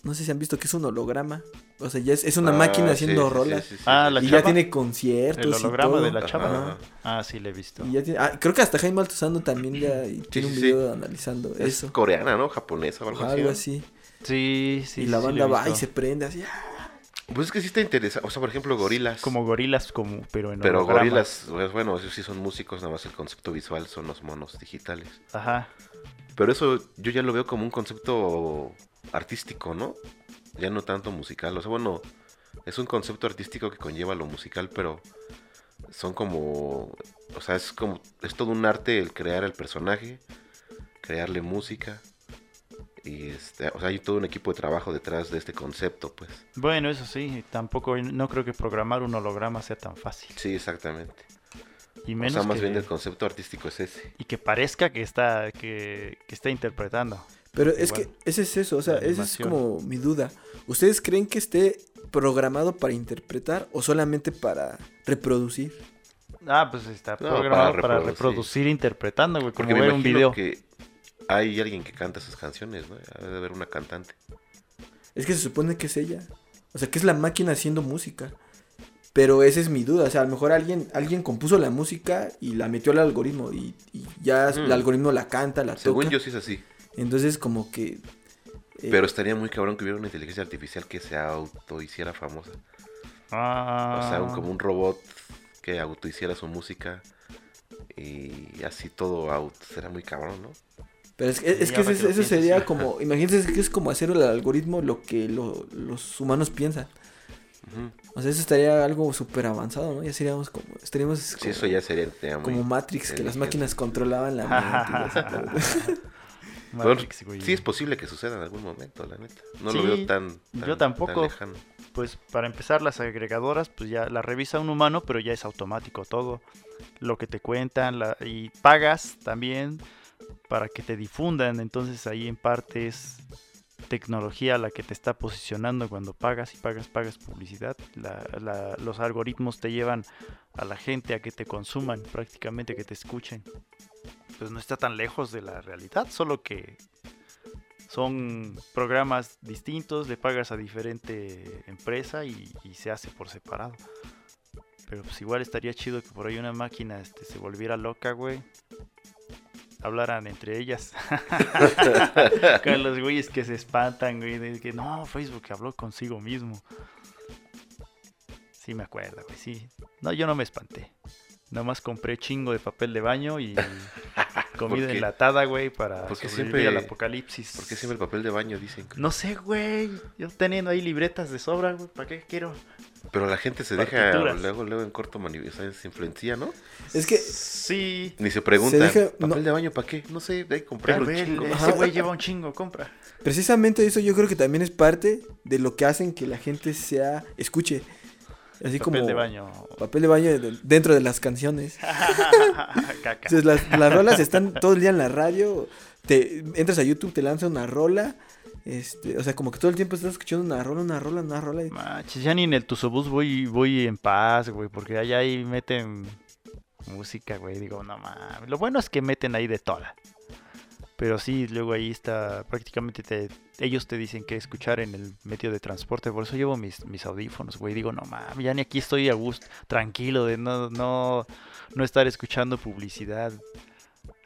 no sé si han visto que es un holograma. O sea, ya es, es una Ah, máquina haciendo sí, rolas. sí, sí, sí, Ah, y chava. ya tiene conciertos. El y holograma todo. de la chava. ajá. Ah, sí, le he visto. Y ya tiene- ah, creo que hasta Jaime Altozano también ya tiene un sí, video analizando Es eso. coreana, ¿no? Japonesa o algo así. algo ¿no? así. Sí, sí. y la sí, banda va y se prende así. ah. Pues es que sí está interesante. O sea, por ejemplo, gorilas. Como gorilas, como, pero en Pero holograma. gorilas, pues, bueno, esos sí son músicos, nada más el concepto visual son los monos digitales. Ajá. Pero eso yo ya lo veo como un concepto artístico, ¿no? Ya no tanto musical. O sea, bueno, es un concepto artístico que conlleva lo musical, pero son como, o sea, es como, es todo un arte el crear el personaje, crearle música. Y este, o sea, hay todo un equipo de trabajo detrás de este concepto, pues. Bueno, eso sí, tampoco, no creo que programar un holograma sea tan fácil. Sí, exactamente. Y O menos sea, más que, bien el concepto artístico es ese. y que parezca que está, que, que está interpretando. Pero es Igual. que ese es eso, o sea, esa es como mi duda. ¿Ustedes creen que esté programado para interpretar o solamente para reproducir? Ah, pues está No, programado para para reproducir, reproducir. interpretando, güey, como Porque me ver un video. que hay alguien que canta esas canciones, ¿no? Debe de haber una cantante. Es que se supone que es ella. O sea, que es la máquina haciendo música. Pero esa es mi duda. O sea, a lo mejor alguien, alguien compuso la música y la metió al algoritmo. Y, y ya Mm. el algoritmo la canta, la Según toca. yo sí es así. Entonces, como que. eh, Pero estaría muy cabrón que hubiera una inteligencia artificial que se auto hiciera famosa. Ah, O sea, un- como un robot que auto hiciera su música. Y así todo auto. Será muy cabrón, ¿no? Pero es, es Sí, que eso, que sería sí. como. Imagínense que es como hacer al algoritmo lo que lo- los humanos piensan. O sea, eso estaría algo súper avanzado, ¿no? Ya seríamos como. Estaríamos Sí, como, eso ya sería como Matrix, que las máquinas controlaban la mente. y ese pedo. Bueno, Matrix, sí es posible que suceda en algún momento, la neta. No lo veo tan, yo tan- tampoco. Pues para empezar, las agregadoras, pues ya la revisa un humano, pero ya es automático todo. Lo que te cuentan la- y pagas también para que te difundan. Entonces ahí en parte es tecnología la que te está posicionando cuando pagas y pagas, pagas publicidad. La- la- los algoritmos te llevan a la gente a que te consuman, prácticamente que te escuchen. Pues no está tan lejos de la realidad, solo que son programas distintos, le pagas a diferente empresa y, se hace por separado. Pero pues igual estaría chido que por ahí una máquina este, se volviera loca, güey. Hablaran entre ellas. Con los güeyes que se espantan, güey. De que no, Facebook habló consigo mismo. Sí me acuerdo, güey, sí. No, yo no me espanté. Nomás compré chingo de papel de baño y comida enlatada, güey, para Porque siempre- al apocalipsis. Porque siempre el papel de baño dicen. No sé, güey. Yo teniendo ahí libretas de sobra, güey. ¿Para qué quiero? Pero la gente se deja luego, luego en corto manifestar, se influencia, ¿no? Es que Sí. Ni se preguntan, deja- ¿papel no. de baño para qué? No sé, de Pero comprar un chingo. ese güey lleva un chingo, compra. precisamente eso yo creo que también es parte de lo que hacen que la gente sea. escuche. Así Papel como. de baño. Papel de baño de- dentro de las canciones. Entonces, las, las rolas están todo el día en la radio. Te entras a YouTube, te lanza una rola. Este, o sea, como que todo el tiempo estás escuchando una rola, una rola, una rola. y- Manches, ya ni en el Tusobús voy, voy en paz, güey, porque allá ahí meten música, güey. Digo, no mames. Lo bueno es que meten ahí de toda. Pero sí, luego ahí está, prácticamente te, ellos te dicen qué escuchar en el medio de transporte. Por eso llevo mis, mis audífonos, güey. Digo, no mames, ya ni aquí estoy a gusto, tranquilo, de no, no, no estar escuchando publicidad.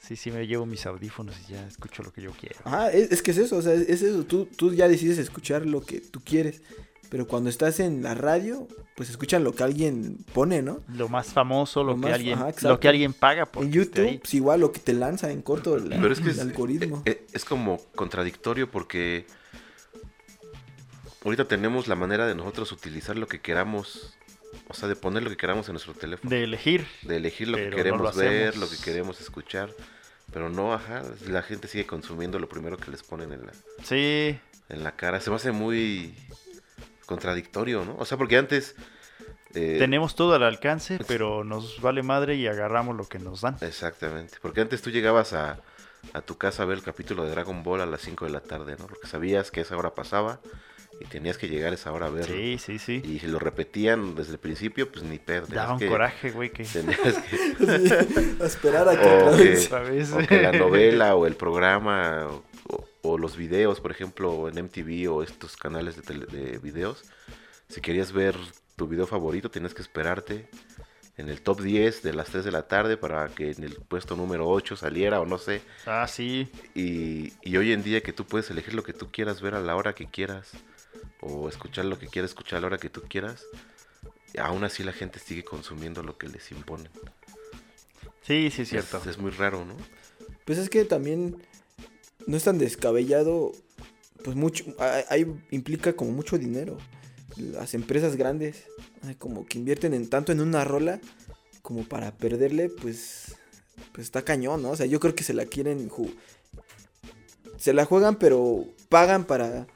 Sí, sí, me llevo mis audífonos y ya escucho lo que yo quiero. Ajá, es, es que es eso, o sea, es, es eso. Tú, tú ya decides escuchar lo que tú quieres. Pero cuando estás en la radio, pues escuchan lo que alguien pone, ¿no? Lo más famoso, lo, Lo que más- alguien, ajá, lo que alguien paga por en YouTube, pues igual lo que te lanza en corto la- Pero es que el es, algoritmo. eh, es como contradictorio porque ahorita tenemos la manera de nosotros utilizar lo que queramos, o sea, de poner lo que queramos en nuestro teléfono, De elegir. de elegir lo que no queremos lo ver, lo que queremos escuchar, pero no, ajá, la gente sigue consumiendo lo primero que les ponen en la, Sí, en la cara. Se me hace muy contradictorio, ¿no? O sea, porque antes... eh, tenemos todo al alcance, pues- pero nos vale madre y agarramos lo que nos dan. Exactamente, porque antes tú llegabas a, a tu casa a ver el capítulo de Dragon Ball a las 5 de la tarde, ¿no? Porque sabías que esa hora pasaba y tenías que llegar a esa hora a verlo. Sí, sí, sí. Y si lo repetían desde el principio, pues ni pedo. Daba un que- coraje, güey, que... tenías que- Sí, a esperar a que O otra que- vez. Otra vez. o que la novela o el programa o, o- los videos, por ejemplo, en MTV o estos canales de, tele- de videos, si querías ver tu video favorito, tenías que esperarte en el top 10 de las 3 de la tarde para que en el puesto número 8 saliera o no sé. Ah, sí. Y, y hoy en día que tú puedes elegir lo que tú quieras ver a la hora que quieras o escuchar lo que quieras escuchar a la hora que tú quieras, aún así la gente sigue consumiendo lo que les imponen. Sí, sí, es cierto. Es, es muy raro, ¿no? Pues es que también no es tan descabellado. Pues mucho. hay- hay- implica como mucho dinero. Las empresas grandes, como que invierten en tanto en una rola como para perderle, pues. Pues está cañón, ¿no? O sea, yo creo que se la quieren. Se la juegan, pero pagan para.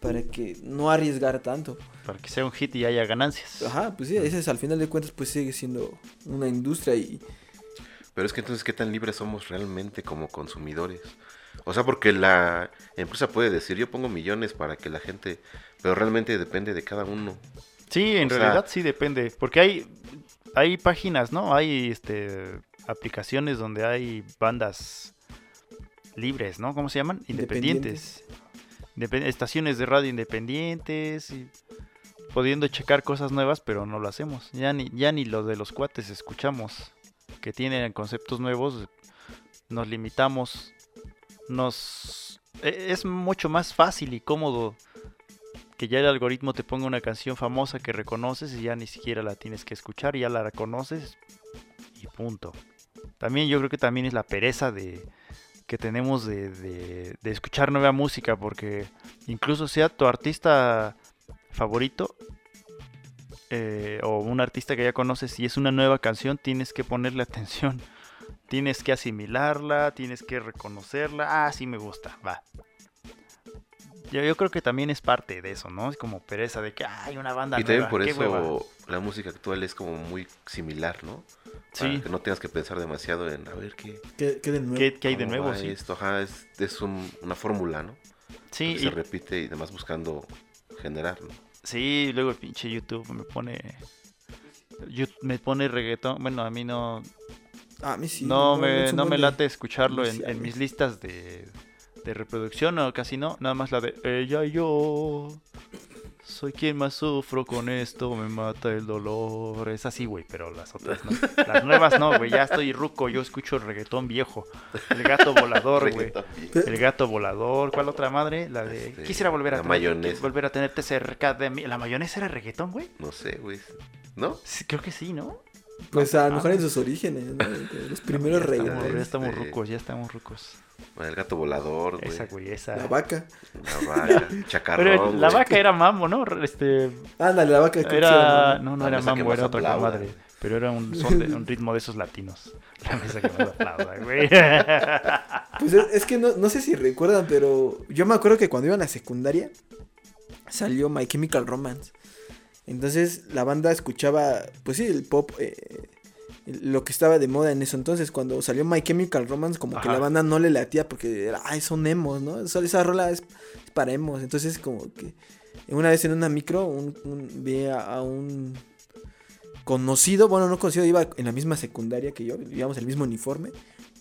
Para que no arriesgar tanto. Para que sea un hit y haya ganancias. Ajá, pues sí, ese es al final de cuentas, pues sigue siendo una industria y, Pero es que entonces, ¿qué tan libres somos realmente como consumidores? O sea, porque la empresa puede decir, yo pongo millones para que la gente, pero realmente depende de cada uno. Sí, en O sea- realidad sí depende, porque hay hay páginas, ¿no? Hay este aplicaciones donde hay bandas libres, ¿no? ¿Cómo se llaman? Independientes. Depen- estaciones de radio independientes y pudiendo checar cosas nuevas, pero no lo hacemos. Ya ni ya ni lo de los cuates escuchamos que tienen conceptos nuevos, nos limitamos, nos e- es mucho más fácil y cómodo que ya el algoritmo te ponga una canción famosa que reconoces y ya ni siquiera la tienes que escuchar, ya la reconoces y punto. También yo creo que también es la pereza de que tenemos de, de- escuchar nueva música, porque incluso sea tu artista favorito eh, o un artista que ya conoces y es una nueva canción, tienes que ponerle atención. Tienes que asimilarla, tienes que reconocerla. Ah, sí me gusta, va. Yo, yo creo que también es parte de eso, ¿no? Es como pereza de que hay una banda Y también por eso hueva". la música actual es como muy similar, ¿no? Para Sí, que no tengas que pensar demasiado en, a ver, ¿qué, ¿Qué, qué de nuevo? ¿qué, qué hay de nuevo? Sí, esto? Ajá, es, es un- una fórmula, ¿no? sí, que y- se repite y demás buscando generar, ¿no? sí, luego el pinche YouTube me pone... Me pone reggaetón, bueno, a mí no, a mí sí. no, me, no me de- late escucharlo en, mis listas de, de reproducción o casi no, nada más la de ella y yo soy quien más sufro con esto, me mata el dolor, es así, güey, pero las otras no. Las nuevas no, güey, ya estoy ruco, yo escucho reggaetón viejo, el gato volador, güey. El gato volador, ¿cuál otra madre? La de Este, quisiera volver a la mayonesa. volver a tenerte cerca de mí. ¿La mayonesa era reggaetón, güey? No sé, güey. ¿No? Sí, creo que sí, ¿no? Pues a lo mejor Ah. en sus orígenes, ¿no? Los primeros Ya Estamos- reggaetones. ya estamos este- rucos, ya estamos rucos. El gato volador, güey. Esa, güey, esa. La vaca. La vaca, chacarrón, Pero la güey. vaca era mambo, ¿no? Este, Ándale, la vaca. era, no, no La era mambo, era otra aplauda. madre. Pero era un, son de- un ritmo de esos latinos. La mesa que más aplauda, güey. Pues es, es que no, no sé si recuerdan, pero yo me acuerdo que cuando iba a la secundaria salió My Chemical Romance. Entonces la banda escuchaba, pues sí, el pop, eh, lo que estaba de moda en eso. Entonces cuando salió My Chemical Romance, como que la banda no le latía porque era, ay, son emos, ¿no? Esa, esa rola es, es para emos. Entonces como que una vez en una micro un, un- vi a, a un conocido, bueno, no conocido, iba en la misma secundaria que yo, llevamos el mismo uniforme.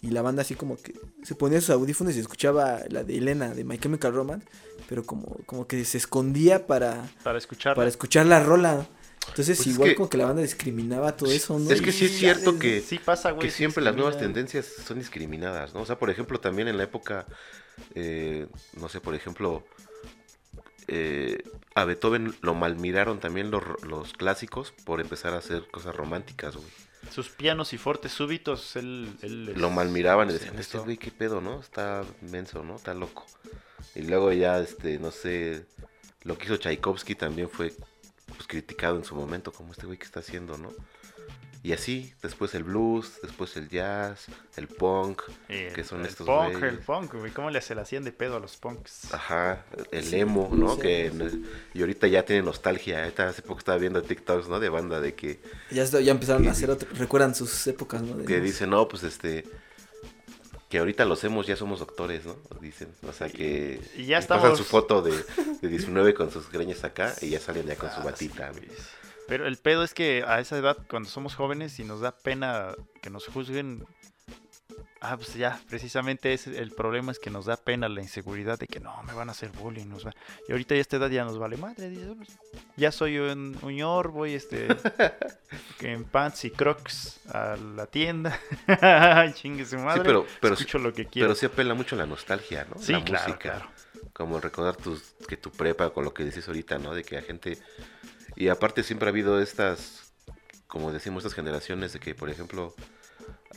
Y la banda así como que se ponía sus audífonos y escuchaba la de Elena de My Chemical Romance, pero como, como que se escondía para, Para escuchar. para escuchar la rola. Entonces Pues es igual que- como que la banda discriminaba todo eso, ¿no? Es que sí es cierto que, Sí pasa, güey. que sí siempre las nuevas tendencias son discriminadas, ¿no? O sea, por ejemplo, también en la época, eh, no sé, por ejemplo, eh, a Beethoven lo malmiraron también los, los clásicos por empezar a hacer cosas románticas, güey. Sus pianos y fortes súbitos, él... él es- Lo malmiraban y decían, este güey, qué pedo, ¿no? Está menso, ¿no? Está loco. Y luego ya, este, no sé, lo que hizo Tchaikovsky también fue pues, criticado en su momento, como este güey que está haciendo, ¿no? Y así, después el blues, después el jazz, el punk, El, que son el estos punk, güeyes. el punk, güey. ¿Cómo le se le hacían de pedo a los punks? ajá, el Sí, emo, ¿no? sí, que sí. Y ahorita ya tiene nostalgia. Ahorita hace poco estaba viendo TikToks, ¿no? De banda de que, Ya, está- ya empezaron Que- a hacer otro, recuerdan sus épocas, ¿no? De que dicen, no, pues este... Que ahorita los emos ya somos doctores, ¿no? Dicen, o sea que... Y ya pasan estamos- su foto de, de 19 con sus greñas acá y ya salen ya con su Ah, batita, sí. Pero el pedo es que a esa edad, cuando somos jóvenes y nos da pena que nos juzguen, ah, pues ya, precisamente ese, el problema es que nos da pena la inseguridad de que no, me van a hacer bullying. Nos va... Y ahorita ya a esta edad ya nos vale madre. dices, "Oh, pues, ya soy un uñor, voy este, en pants y crocs a la tienda. Chingue su madre. Sí, pero, pero, escucho lo que quiero. pero sí apela mucho a la nostalgia, ¿no? sí, la claro, música. claro. como recordar tus, que tu prepa con lo que dices ahorita, ¿no? De que a gente... Y aparte siempre ha habido estas, como decimos, estas generaciones de que, por ejemplo,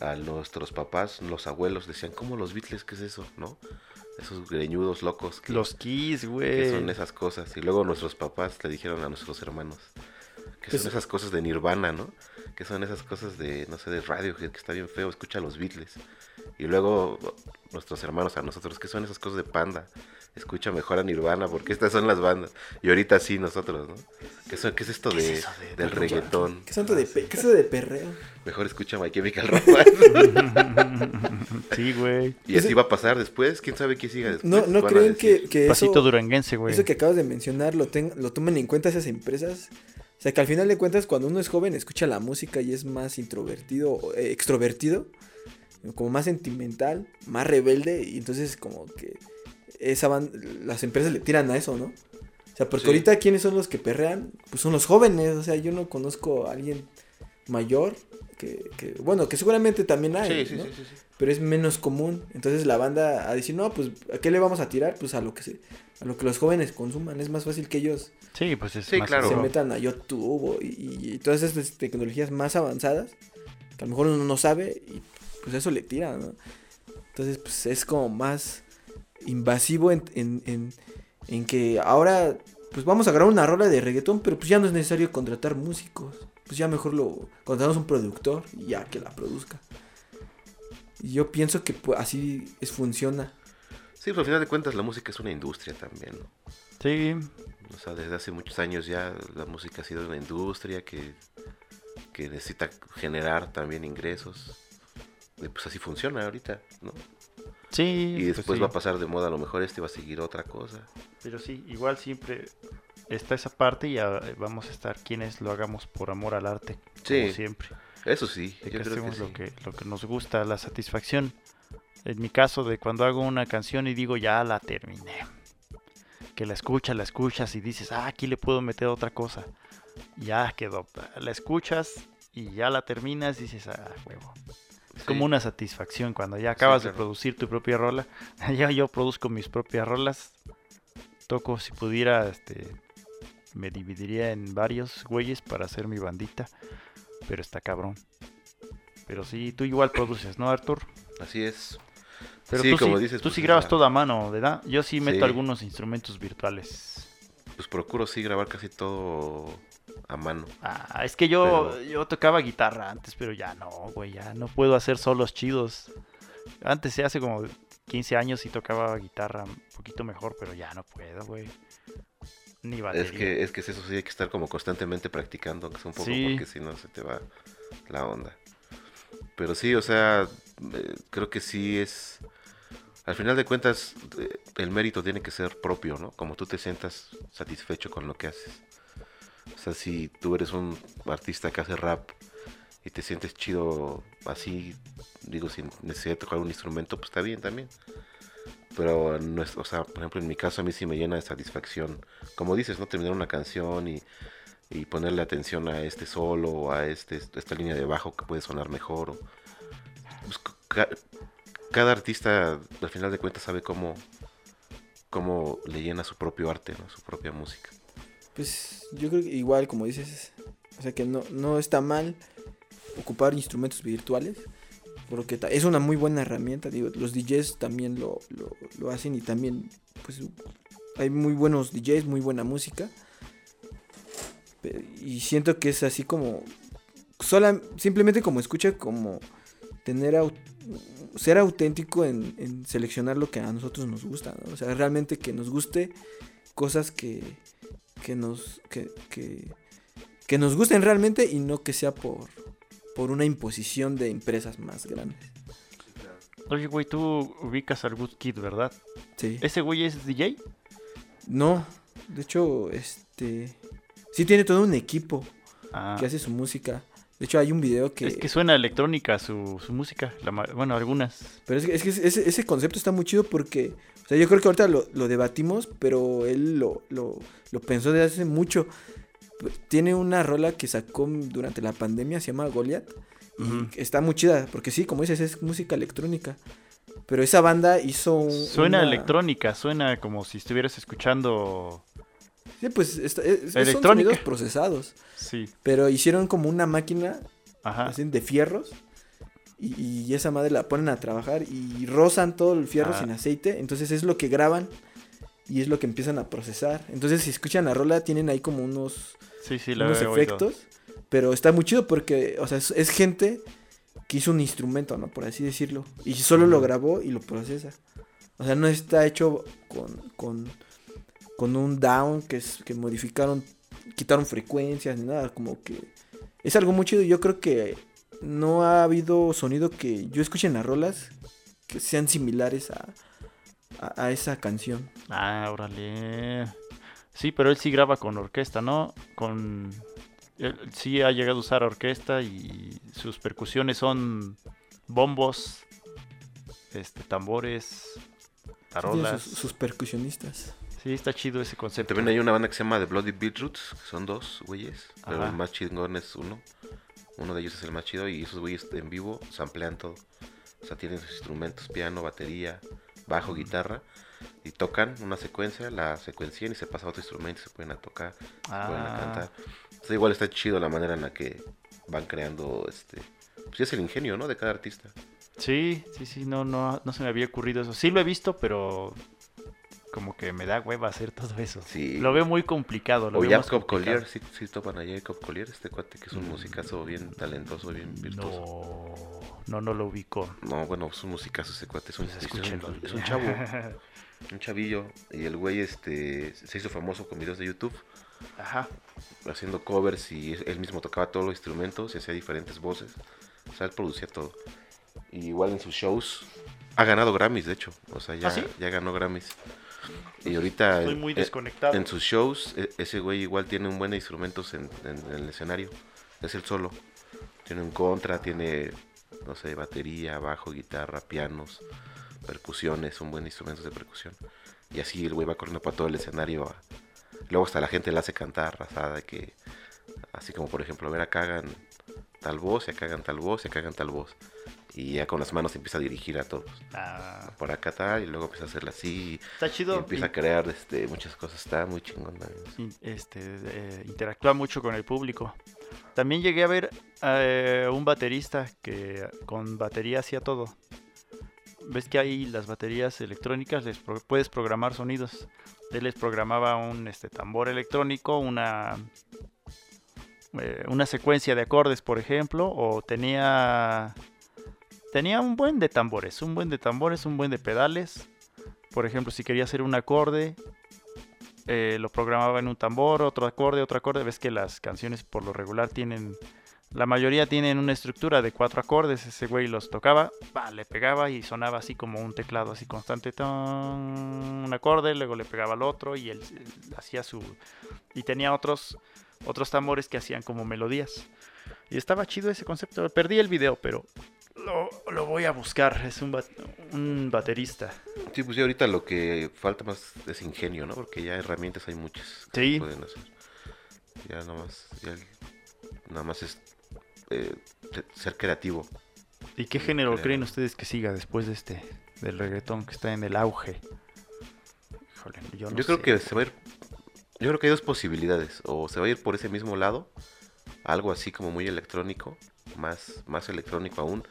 a nuestros papás, los abuelos decían, ¿cómo los Beatles? ¿Qué es eso? ¿No? Esos greñudos locos que, Los Kiss, que güey. son esas cosas. Y luego nuestros papás le dijeron a nuestros hermanos que Pues- son esas cosas de Nirvana, ¿no? Que son esas cosas de, no sé, de radio, que, que está bien feo, escucha a los Beatles. Y luego nuestros hermanos a nosotros, ¿qué son esas cosas de panda? Escucha mejor a Nirvana porque estas son las bandas. Y ahorita sí nosotros, ¿no? ¿Qué, son- qué es esto ¿Qué es de, eso de- del de reggaetón? ¿Qué es eso de, qué es eso de perreo? Mejor escucha My Chemical Romance. sí, güey. y así va a pasar después. ¿Quién sabe qué siga después? ¿No, no creen que, que Pasito eso, duranguense, güey. eso que acabas de mencionar lo, ten- lo tomen en cuenta esas empresas? O sea, que al final de cuentas, cuando uno es joven, escucha la música y es más introvertido, eh, extrovertido, como más sentimental, más rebelde, y entonces como que esa ban- las empresas le tiran a eso, ¿no? O sea, porque Sí. ahorita quiénes son los que perrean, pues son los jóvenes, o sea, yo no conozco a alguien mayor que, que- bueno, que seguramente también hay, Sí, sí, ¿no? sí, sí, sí. pero es menos común. Entonces la banda a decir, no, pues, ¿a qué le vamos a tirar? Pues a lo que se, a lo que los jóvenes consuman. Es más fácil que ellos Sí, pues es Sí, más claro. se metan a YouTube y- y todas estas tecnologías más avanzadas, que a lo mejor uno no sabe, y pues eso le tira, ¿no? Entonces, pues es como más invasivo en, en, en, en que ahora, pues vamos a grabar una rola de reggaetón, pero pues ya no es necesario contratar músicos. Pues ya mejor lo contratamos un productor y ya que la produzca. Y yo pienso que pues, así es, funciona. Sí, pero al final de cuentas la música es una industria también, ¿no? Sí, O sea, desde hace muchos años ya la música ha sido una industria que, que necesita generar también ingresos. Y pues así funciona ahorita, ¿no? Sí. Y pues después sí. va a pasar de moda a lo mejor este va a seguir otra cosa. Pero sí, igual siempre está esa parte y ah, vamos a estar quienes lo hagamos por amor al arte. Sí. Como siempre. Eso sí, De yo que creo que sí. lo, que, lo que nos gusta, la satisfacción. En mi caso, de cuando hago una canción y digo, ya la terminé. Que la escuchas, la escuchas y dices, ah, aquí le puedo meter otra cosa. Ya quedó. La escuchas y ya la terminas y dices, ah, huevo. Es Sí. como una satisfacción cuando ya acabas de claro. producir tu propia rola. ya yo produzco mis propias rolas. Toco, si pudiera, este, me dividiría en varios güeyes para hacer mi bandita. Pero está cabrón. Pero sí, tú igual produces, ¿no, Artur? Así es. Pero sí, tú, como sí, dices, tú pues, sí grabas sea, todo a mano, ¿verdad? Yo sí meto algunos instrumentos virtuales. Pues procuro sí grabar casi todo a mano. Ah, es que yo, Pero- yo tocaba guitarra antes, pero ya no, güey, ya no puedo hacer solos chidos. Antes, sí, hace como 15 años sí tocaba guitarra un poquito mejor, pero ya no puedo, güey. Ni batería. Es que, es que eso sí hay que estar como constantemente practicando, aunque sea un poco, Sí. porque si no se te va la onda. Pero sí, o sea, eh, creo que sí es... Al final de cuentas, eh, el mérito tiene que ser propio, ¿no? Como tú te sientas satisfecho con lo que haces. O sea, si tú eres un artista que hace rap y te sientes chido así, digo, sin necesidad de tocar un instrumento, pues está bien también. Pero, no es, o sea, por ejemplo, en mi caso a mí sí me llena de satisfacción. Como dices, ¿no? Terminar una canción y, y ponerle atención a este solo o a este, esta línea de bajo que puede sonar mejor. o- pues, cada artista, al final de cuentas, sabe cómo, cómo le llena su propio arte. Su propia música. Pues yo creo que igual, como dices, o sea que no, no está mal ocupar instrumentos virtuales, porque es una muy buena herramienta, digo, los DJs también lo, lo, hacen y también, pues, hay muy buenos DJs, muy buena música, y siento que es así como, sola, simplemente como escucha, como tener, ser auténtico en, en seleccionar lo que a nosotros nos gusta, ¿no? o sea, realmente que nos guste cosas que que nos que, que, que nos gusten realmente y no que sea por por una imposición de empresas más grandes. Oye, güey, tú ubicas al Good Kid, ¿verdad? Sí. ¿Ese güey es DJ? No, de hecho, este sí tiene todo un equipo Ah, que hace su música. De hecho, hay un video que es que suena electrónica su, su música. la bueno, algunas. pero es que, es que ese, ese concepto está muy chido porque o sea, yo creo que ahorita lo, lo debatimos, pero él lo, lo, lo pensó desde hace mucho. Tiene una rola que sacó durante la pandemia, se llama Goliath. Y está muy chida, porque sí, como dices, es música electrónica. Pero esa banda hizo un. Suena una- electrónica, suena como si estuvieras escuchando. Sí, pues está- es- es- son sonidos procesados. Sí, Pero hicieron como una máquina ajá. de fierros. Y, y esa madre la ponen a trabajar y rozan todo el fierro Ah. sin aceite. Entonces es lo que graban y es lo que empiezan a procesar. Entonces, si escuchan la rola, tienen ahí como unos Sí, sí, unos oído. efectos. Pero está muy chido porque, o sea, es, es gente que hizo un instrumento, ¿no? Por así decirlo. Y solo lo grabó y lo procesa. O sea, no está hecho con, con, con un down que, es, que modificaron, quitaron frecuencias ni nada. Como que es algo muy chido. Yo creo que no ha habido sonido que yo escuche en las rolas que sean similares a, a, a esa canción. Ah, órale. Sí, pero él sí graba con orquesta, ¿no? Con... Él sí ha llegado a usar orquesta y sus percusiones son bombos, este, tambores, tarolas. sus, sus percusionistas. Sí, está chido ese concepto. También hay una banda que se llama The Bloody Beetroots, que son dos güeyes, pero Ajá. el más chingón es uno. Uno de ellos es el más chido y esos güeyes en vivo samplean todo. O sea, tienen sus instrumentos, piano, batería, bajo, guitarra, y tocan una secuencia, la secuencian y se pasa a otro instrumento y se pueden a tocar, se pueden a Ah, cantar. Entonces igual está chido la manera en la que van creando este... Pues es el ingenio, ¿no? De cada artista. sí, sí, sí, no, no, no se me había ocurrido eso. Sí lo he visto, pero como que me da hueva hacer todo eso. Sí. Lo veo muy complicado. Lo O veo Jacob. Collier, sí, sí topan a Jacob Collier, este cuate que es un Mm. musicazo bien talentoso, bien virtuoso. No, no, no lo ubico. No, bueno, es un musicazo ese cuate, es un, Pues es un- escúchenlo. es un chavo, un chavillo. Y el güey este, se hizo famoso con videos de YouTube, Ajá. haciendo covers y él mismo tocaba todos los instrumentos y hacía diferentes voces. O sea, él producía todo. Y igual en sus shows ha ganado Grammys, de hecho. O sea, ya, ¿Ah, sí? ya ganó Grammys. Y ahorita Estoy en- muy en- desconectado. en sus shows, e- ese güey igual tiene un buen instrumentos en, en- en el escenario. Es el solo. Tiene un contra, tiene, no sé, batería, bajo, guitarra, pianos, percusiones, un buen instrumentos de percusión. Y así el güey va corriendo para todo el escenario. a- Luego hasta la gente le hace cantar, rasada, que así como por ejemplo, a ver, acá hagan tal voz, y acá hagan tal voz, y acá hagan tal voz. Y ya con las manos empieza a dirigir a todos. Ah, Por acá tal, y luego empieza a hacerla así, está y chido. empieza a crear este, muchas cosas. Está muy chingón. este, eh, interactúa mucho con el público. También llegué a ver eh, un baterista que con batería hacía todo. Ves que hay las baterías electrónicas, les pro- puedes programar sonidos. Él les programaba un este, tambor electrónico, una, eh, una secuencia de acordes, por ejemplo, o tenía, tenía un buen de tambores, un buen de tambores, un buen de pedales. Por ejemplo, si quería hacer un acorde, eh, lo programaba en un tambor, otro acorde, otro acorde. Ves que las canciones por lo regular tienen, la mayoría tienen una estructura de cuatro acordes. Ese güey los tocaba, le pegaba y sonaba así como un teclado así constante. tan, un acorde, luego le pegaba al otro y él hacía su... Y tenía otros, otros tambores que hacían como melodías. Y estaba chido ese concepto. Perdí el video, pero lo, voy a buscar. Es un, bat- un baterista. Sí, pues ya ahorita lo que falta más es ingenio, ¿no? Porque ya herramientas hay muchas que Sí. pueden hacer. Ya nada más, ya nada más es eh, ser creativo. ¿Y qué género Creo. creen ustedes que siga después de este, del reggaetón que está en el auge? Híjole, yo no yo creo sé. que se va a ir, yo creo que hay dos posibilidades. O se va a ir por ese mismo lado, algo así como muy electrónico, más, más electrónico aún,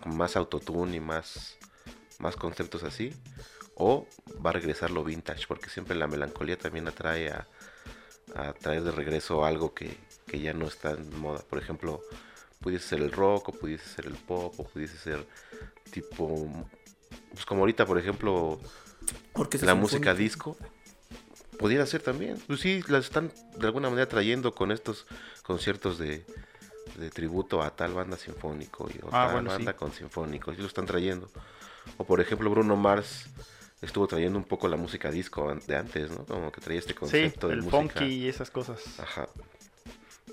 con más autotune y más, más conceptos así. O va a regresar lo vintage, porque siempre la melancolía también atrae a, a traer de regreso algo que, que ya no está en moda. Por ejemplo, pudiese ser el rock, o pudiese ser el pop, o pudiese ser tipo... Pues como ahorita, por ejemplo, la sinfónica. música disco. Pudiera ser también. Pues sí, la están de alguna manera trayendo con estos conciertos de, de tributo a tal banda sinfónico y o Ah, tal bueno, sí. banda con sinfónico. Sí lo están trayendo. O por ejemplo, Bruno Mars estuvo trayendo un poco la música disco de antes, ¿no? Como que traía este Sí, concepto de el música. funky y esas cosas. Ajá.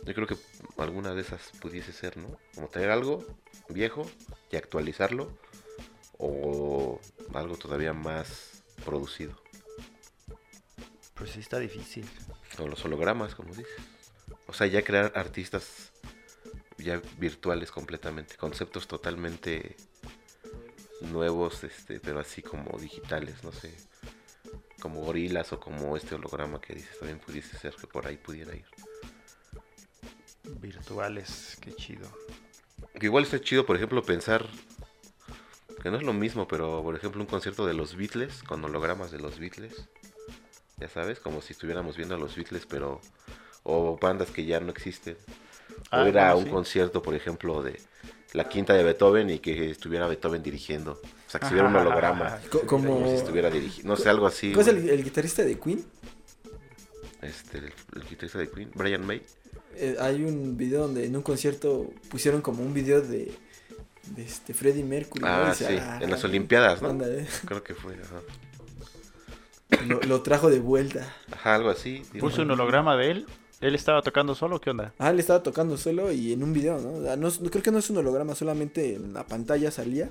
Yo creo que alguna de esas pudiese ser, ¿no? Como traer algo viejo y actualizarlo. O algo todavía más producido. Pues sí está difícil. O los hologramas, como dices. O sea, ya crear artistas ya virtuales completamente. Conceptos totalmente nuevos, este, pero así como digitales, no sé. Como gorilas o como este holograma que dices, también pudiese ser que por ahí pudiera ir. Virtuales, qué chido. Que igual está chido, por ejemplo, pensar que no es lo mismo, pero por ejemplo un concierto de los Beatles, con hologramas de los Beatles. Ya sabes, como si estuviéramos viendo a los Beatles, pero... O bandas que ya no existen. Ah, o era bueno, un sí. concierto, por ejemplo, de la quinta de Beethoven y que estuviera Beethoven dirigiendo. O sea, que estuviera un holograma. Co- como... Como si estuviera dirigiendo. No sé, algo así. ¿Cuál es el, el guitarrista de Queen? Este, el, el guitarrista de Queen, Brian May. Eh, hay un video donde en un concierto pusieron como un video de, de este Freddie Mercury. Ah, sí, agarra. en las Olimpiadas, ¿no? Ándale. Creo que fue, ajá. Lo, lo trajo de vuelta. Ajá, algo así. Puso un holograma de él. ¿Él estaba tocando solo? ¿Qué onda? Ah, le estaba tocando solo y en un video, ¿no? No, creo que no es un holograma, solamente en la pantalla salía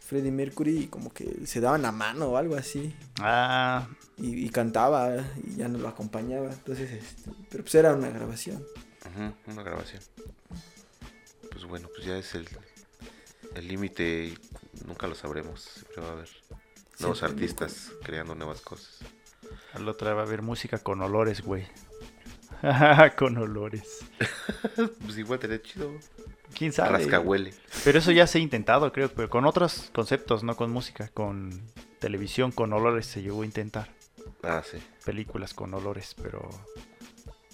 Freddie Mercury y como que se daban la mano o algo así. Ah, Y, y cantaba y ya nos lo acompañaba. Entonces, este, pero pues era una grabación. Ujú, una grabación. Pues bueno, pues ya es el el límite y nunca lo sabremos. Siempre va a haber nuevos artistas creando nuevas cosas. al otra va a haber música con olores, güey. con olores. Pues igual te chido. ¿Quién sabe? Rascahuele. Pero eso ya se ha intentado, creo, pero con otros conceptos, no con música, con televisión, con olores se llegó a intentar. Ah, sí. Películas con olores, pero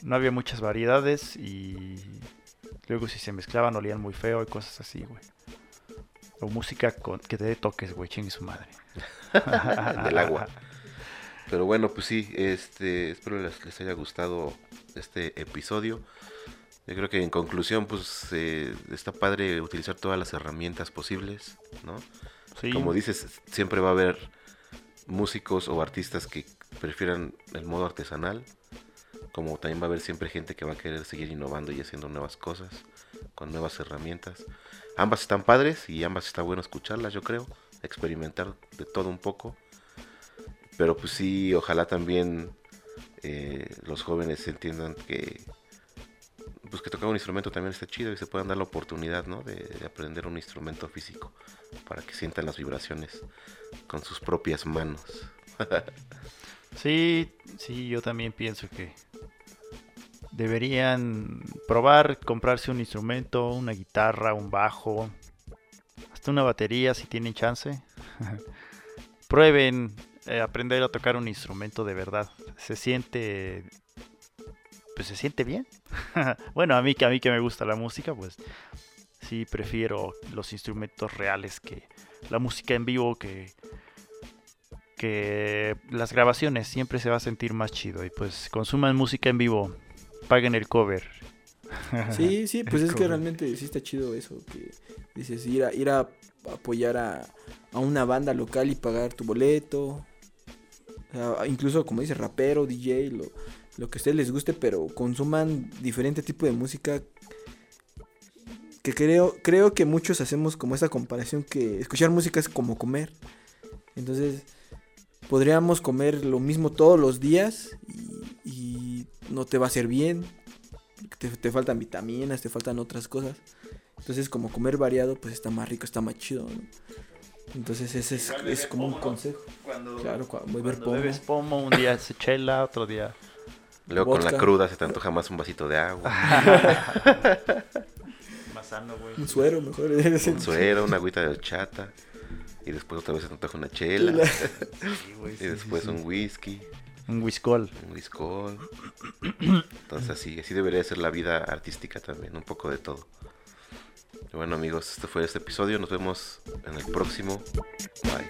no había muchas variedades y luego si se mezclaban olían muy feo y cosas así, güey. O música con que te dé toques, güey, chingue su madre. Del agua. Pero bueno, pues sí, este, espero les, les haya gustado este episodio. Yo creo que en conclusión, pues eh, está padre utilizar todas las herramientas posibles, ¿no? Sí, Como dices, siempre va a haber músicos o artistas que prefieran el modo artesanal, como también va a haber siempre gente que va a querer seguir innovando y haciendo nuevas cosas, con nuevas herramientas. Ambas están padres y ambas está bueno escucharlas, yo creo, experimentar de todo un poco. Pero pues sí, ojalá también eh, los jóvenes entiendan que pues que tocar un instrumento también está chido y se puedan dar la oportunidad, ¿no? De, de aprender un instrumento físico para que sientan las vibraciones con sus propias manos. Sí, sí, yo también pienso que deberían probar comprarse un instrumento, una guitarra, un bajo, hasta una batería si tienen chance. Prueben eh, aprender a tocar un instrumento de verdad. Se siente pues se siente bien. bueno, a mí que a mí que me gusta la música, pues sí prefiero los instrumentos reales que la música en vivo que que las grabaciones siempre se va a sentir más chido y pues consuman música en vivo, paguen el cover. Sí, sí, pues El es que realmente sí está chido eso, que dices ir a, ir a apoyar a, a una banda local y pagar tu boleto. Sea, incluso como dice rapero, DJ, lo, lo que a ustedes les guste, pero consuman diferente tipo de música. Que creo, creo que muchos hacemos como esa comparación que escuchar música es como comer. Entonces, podríamos comer lo mismo todos los días y, no te va a hacer bien. Te, te faltan vitaminas, te faltan otras cosas. Entonces, como comer variado, pues está más rico, está más chido. Entonces, ese es, es como un consejo. Cuando, Claro, cua- beber cuando pomo. bebes pomo, un día se chela, otro día Luego con la cruda se te antoja más un vasito de agua, más sano, güey. Un suero, mejor. un suero, una agüita de horchata. Y después otra vez se te antoja una chela. Sí, güey, Y sí, después sí, sí. un whisky, un whiskol. un whiskol. Entonces así, así debería ser la vida artística también, un poco de todo. Bueno amigos, este fue este episodio. Nos vemos en el próximo. Bye.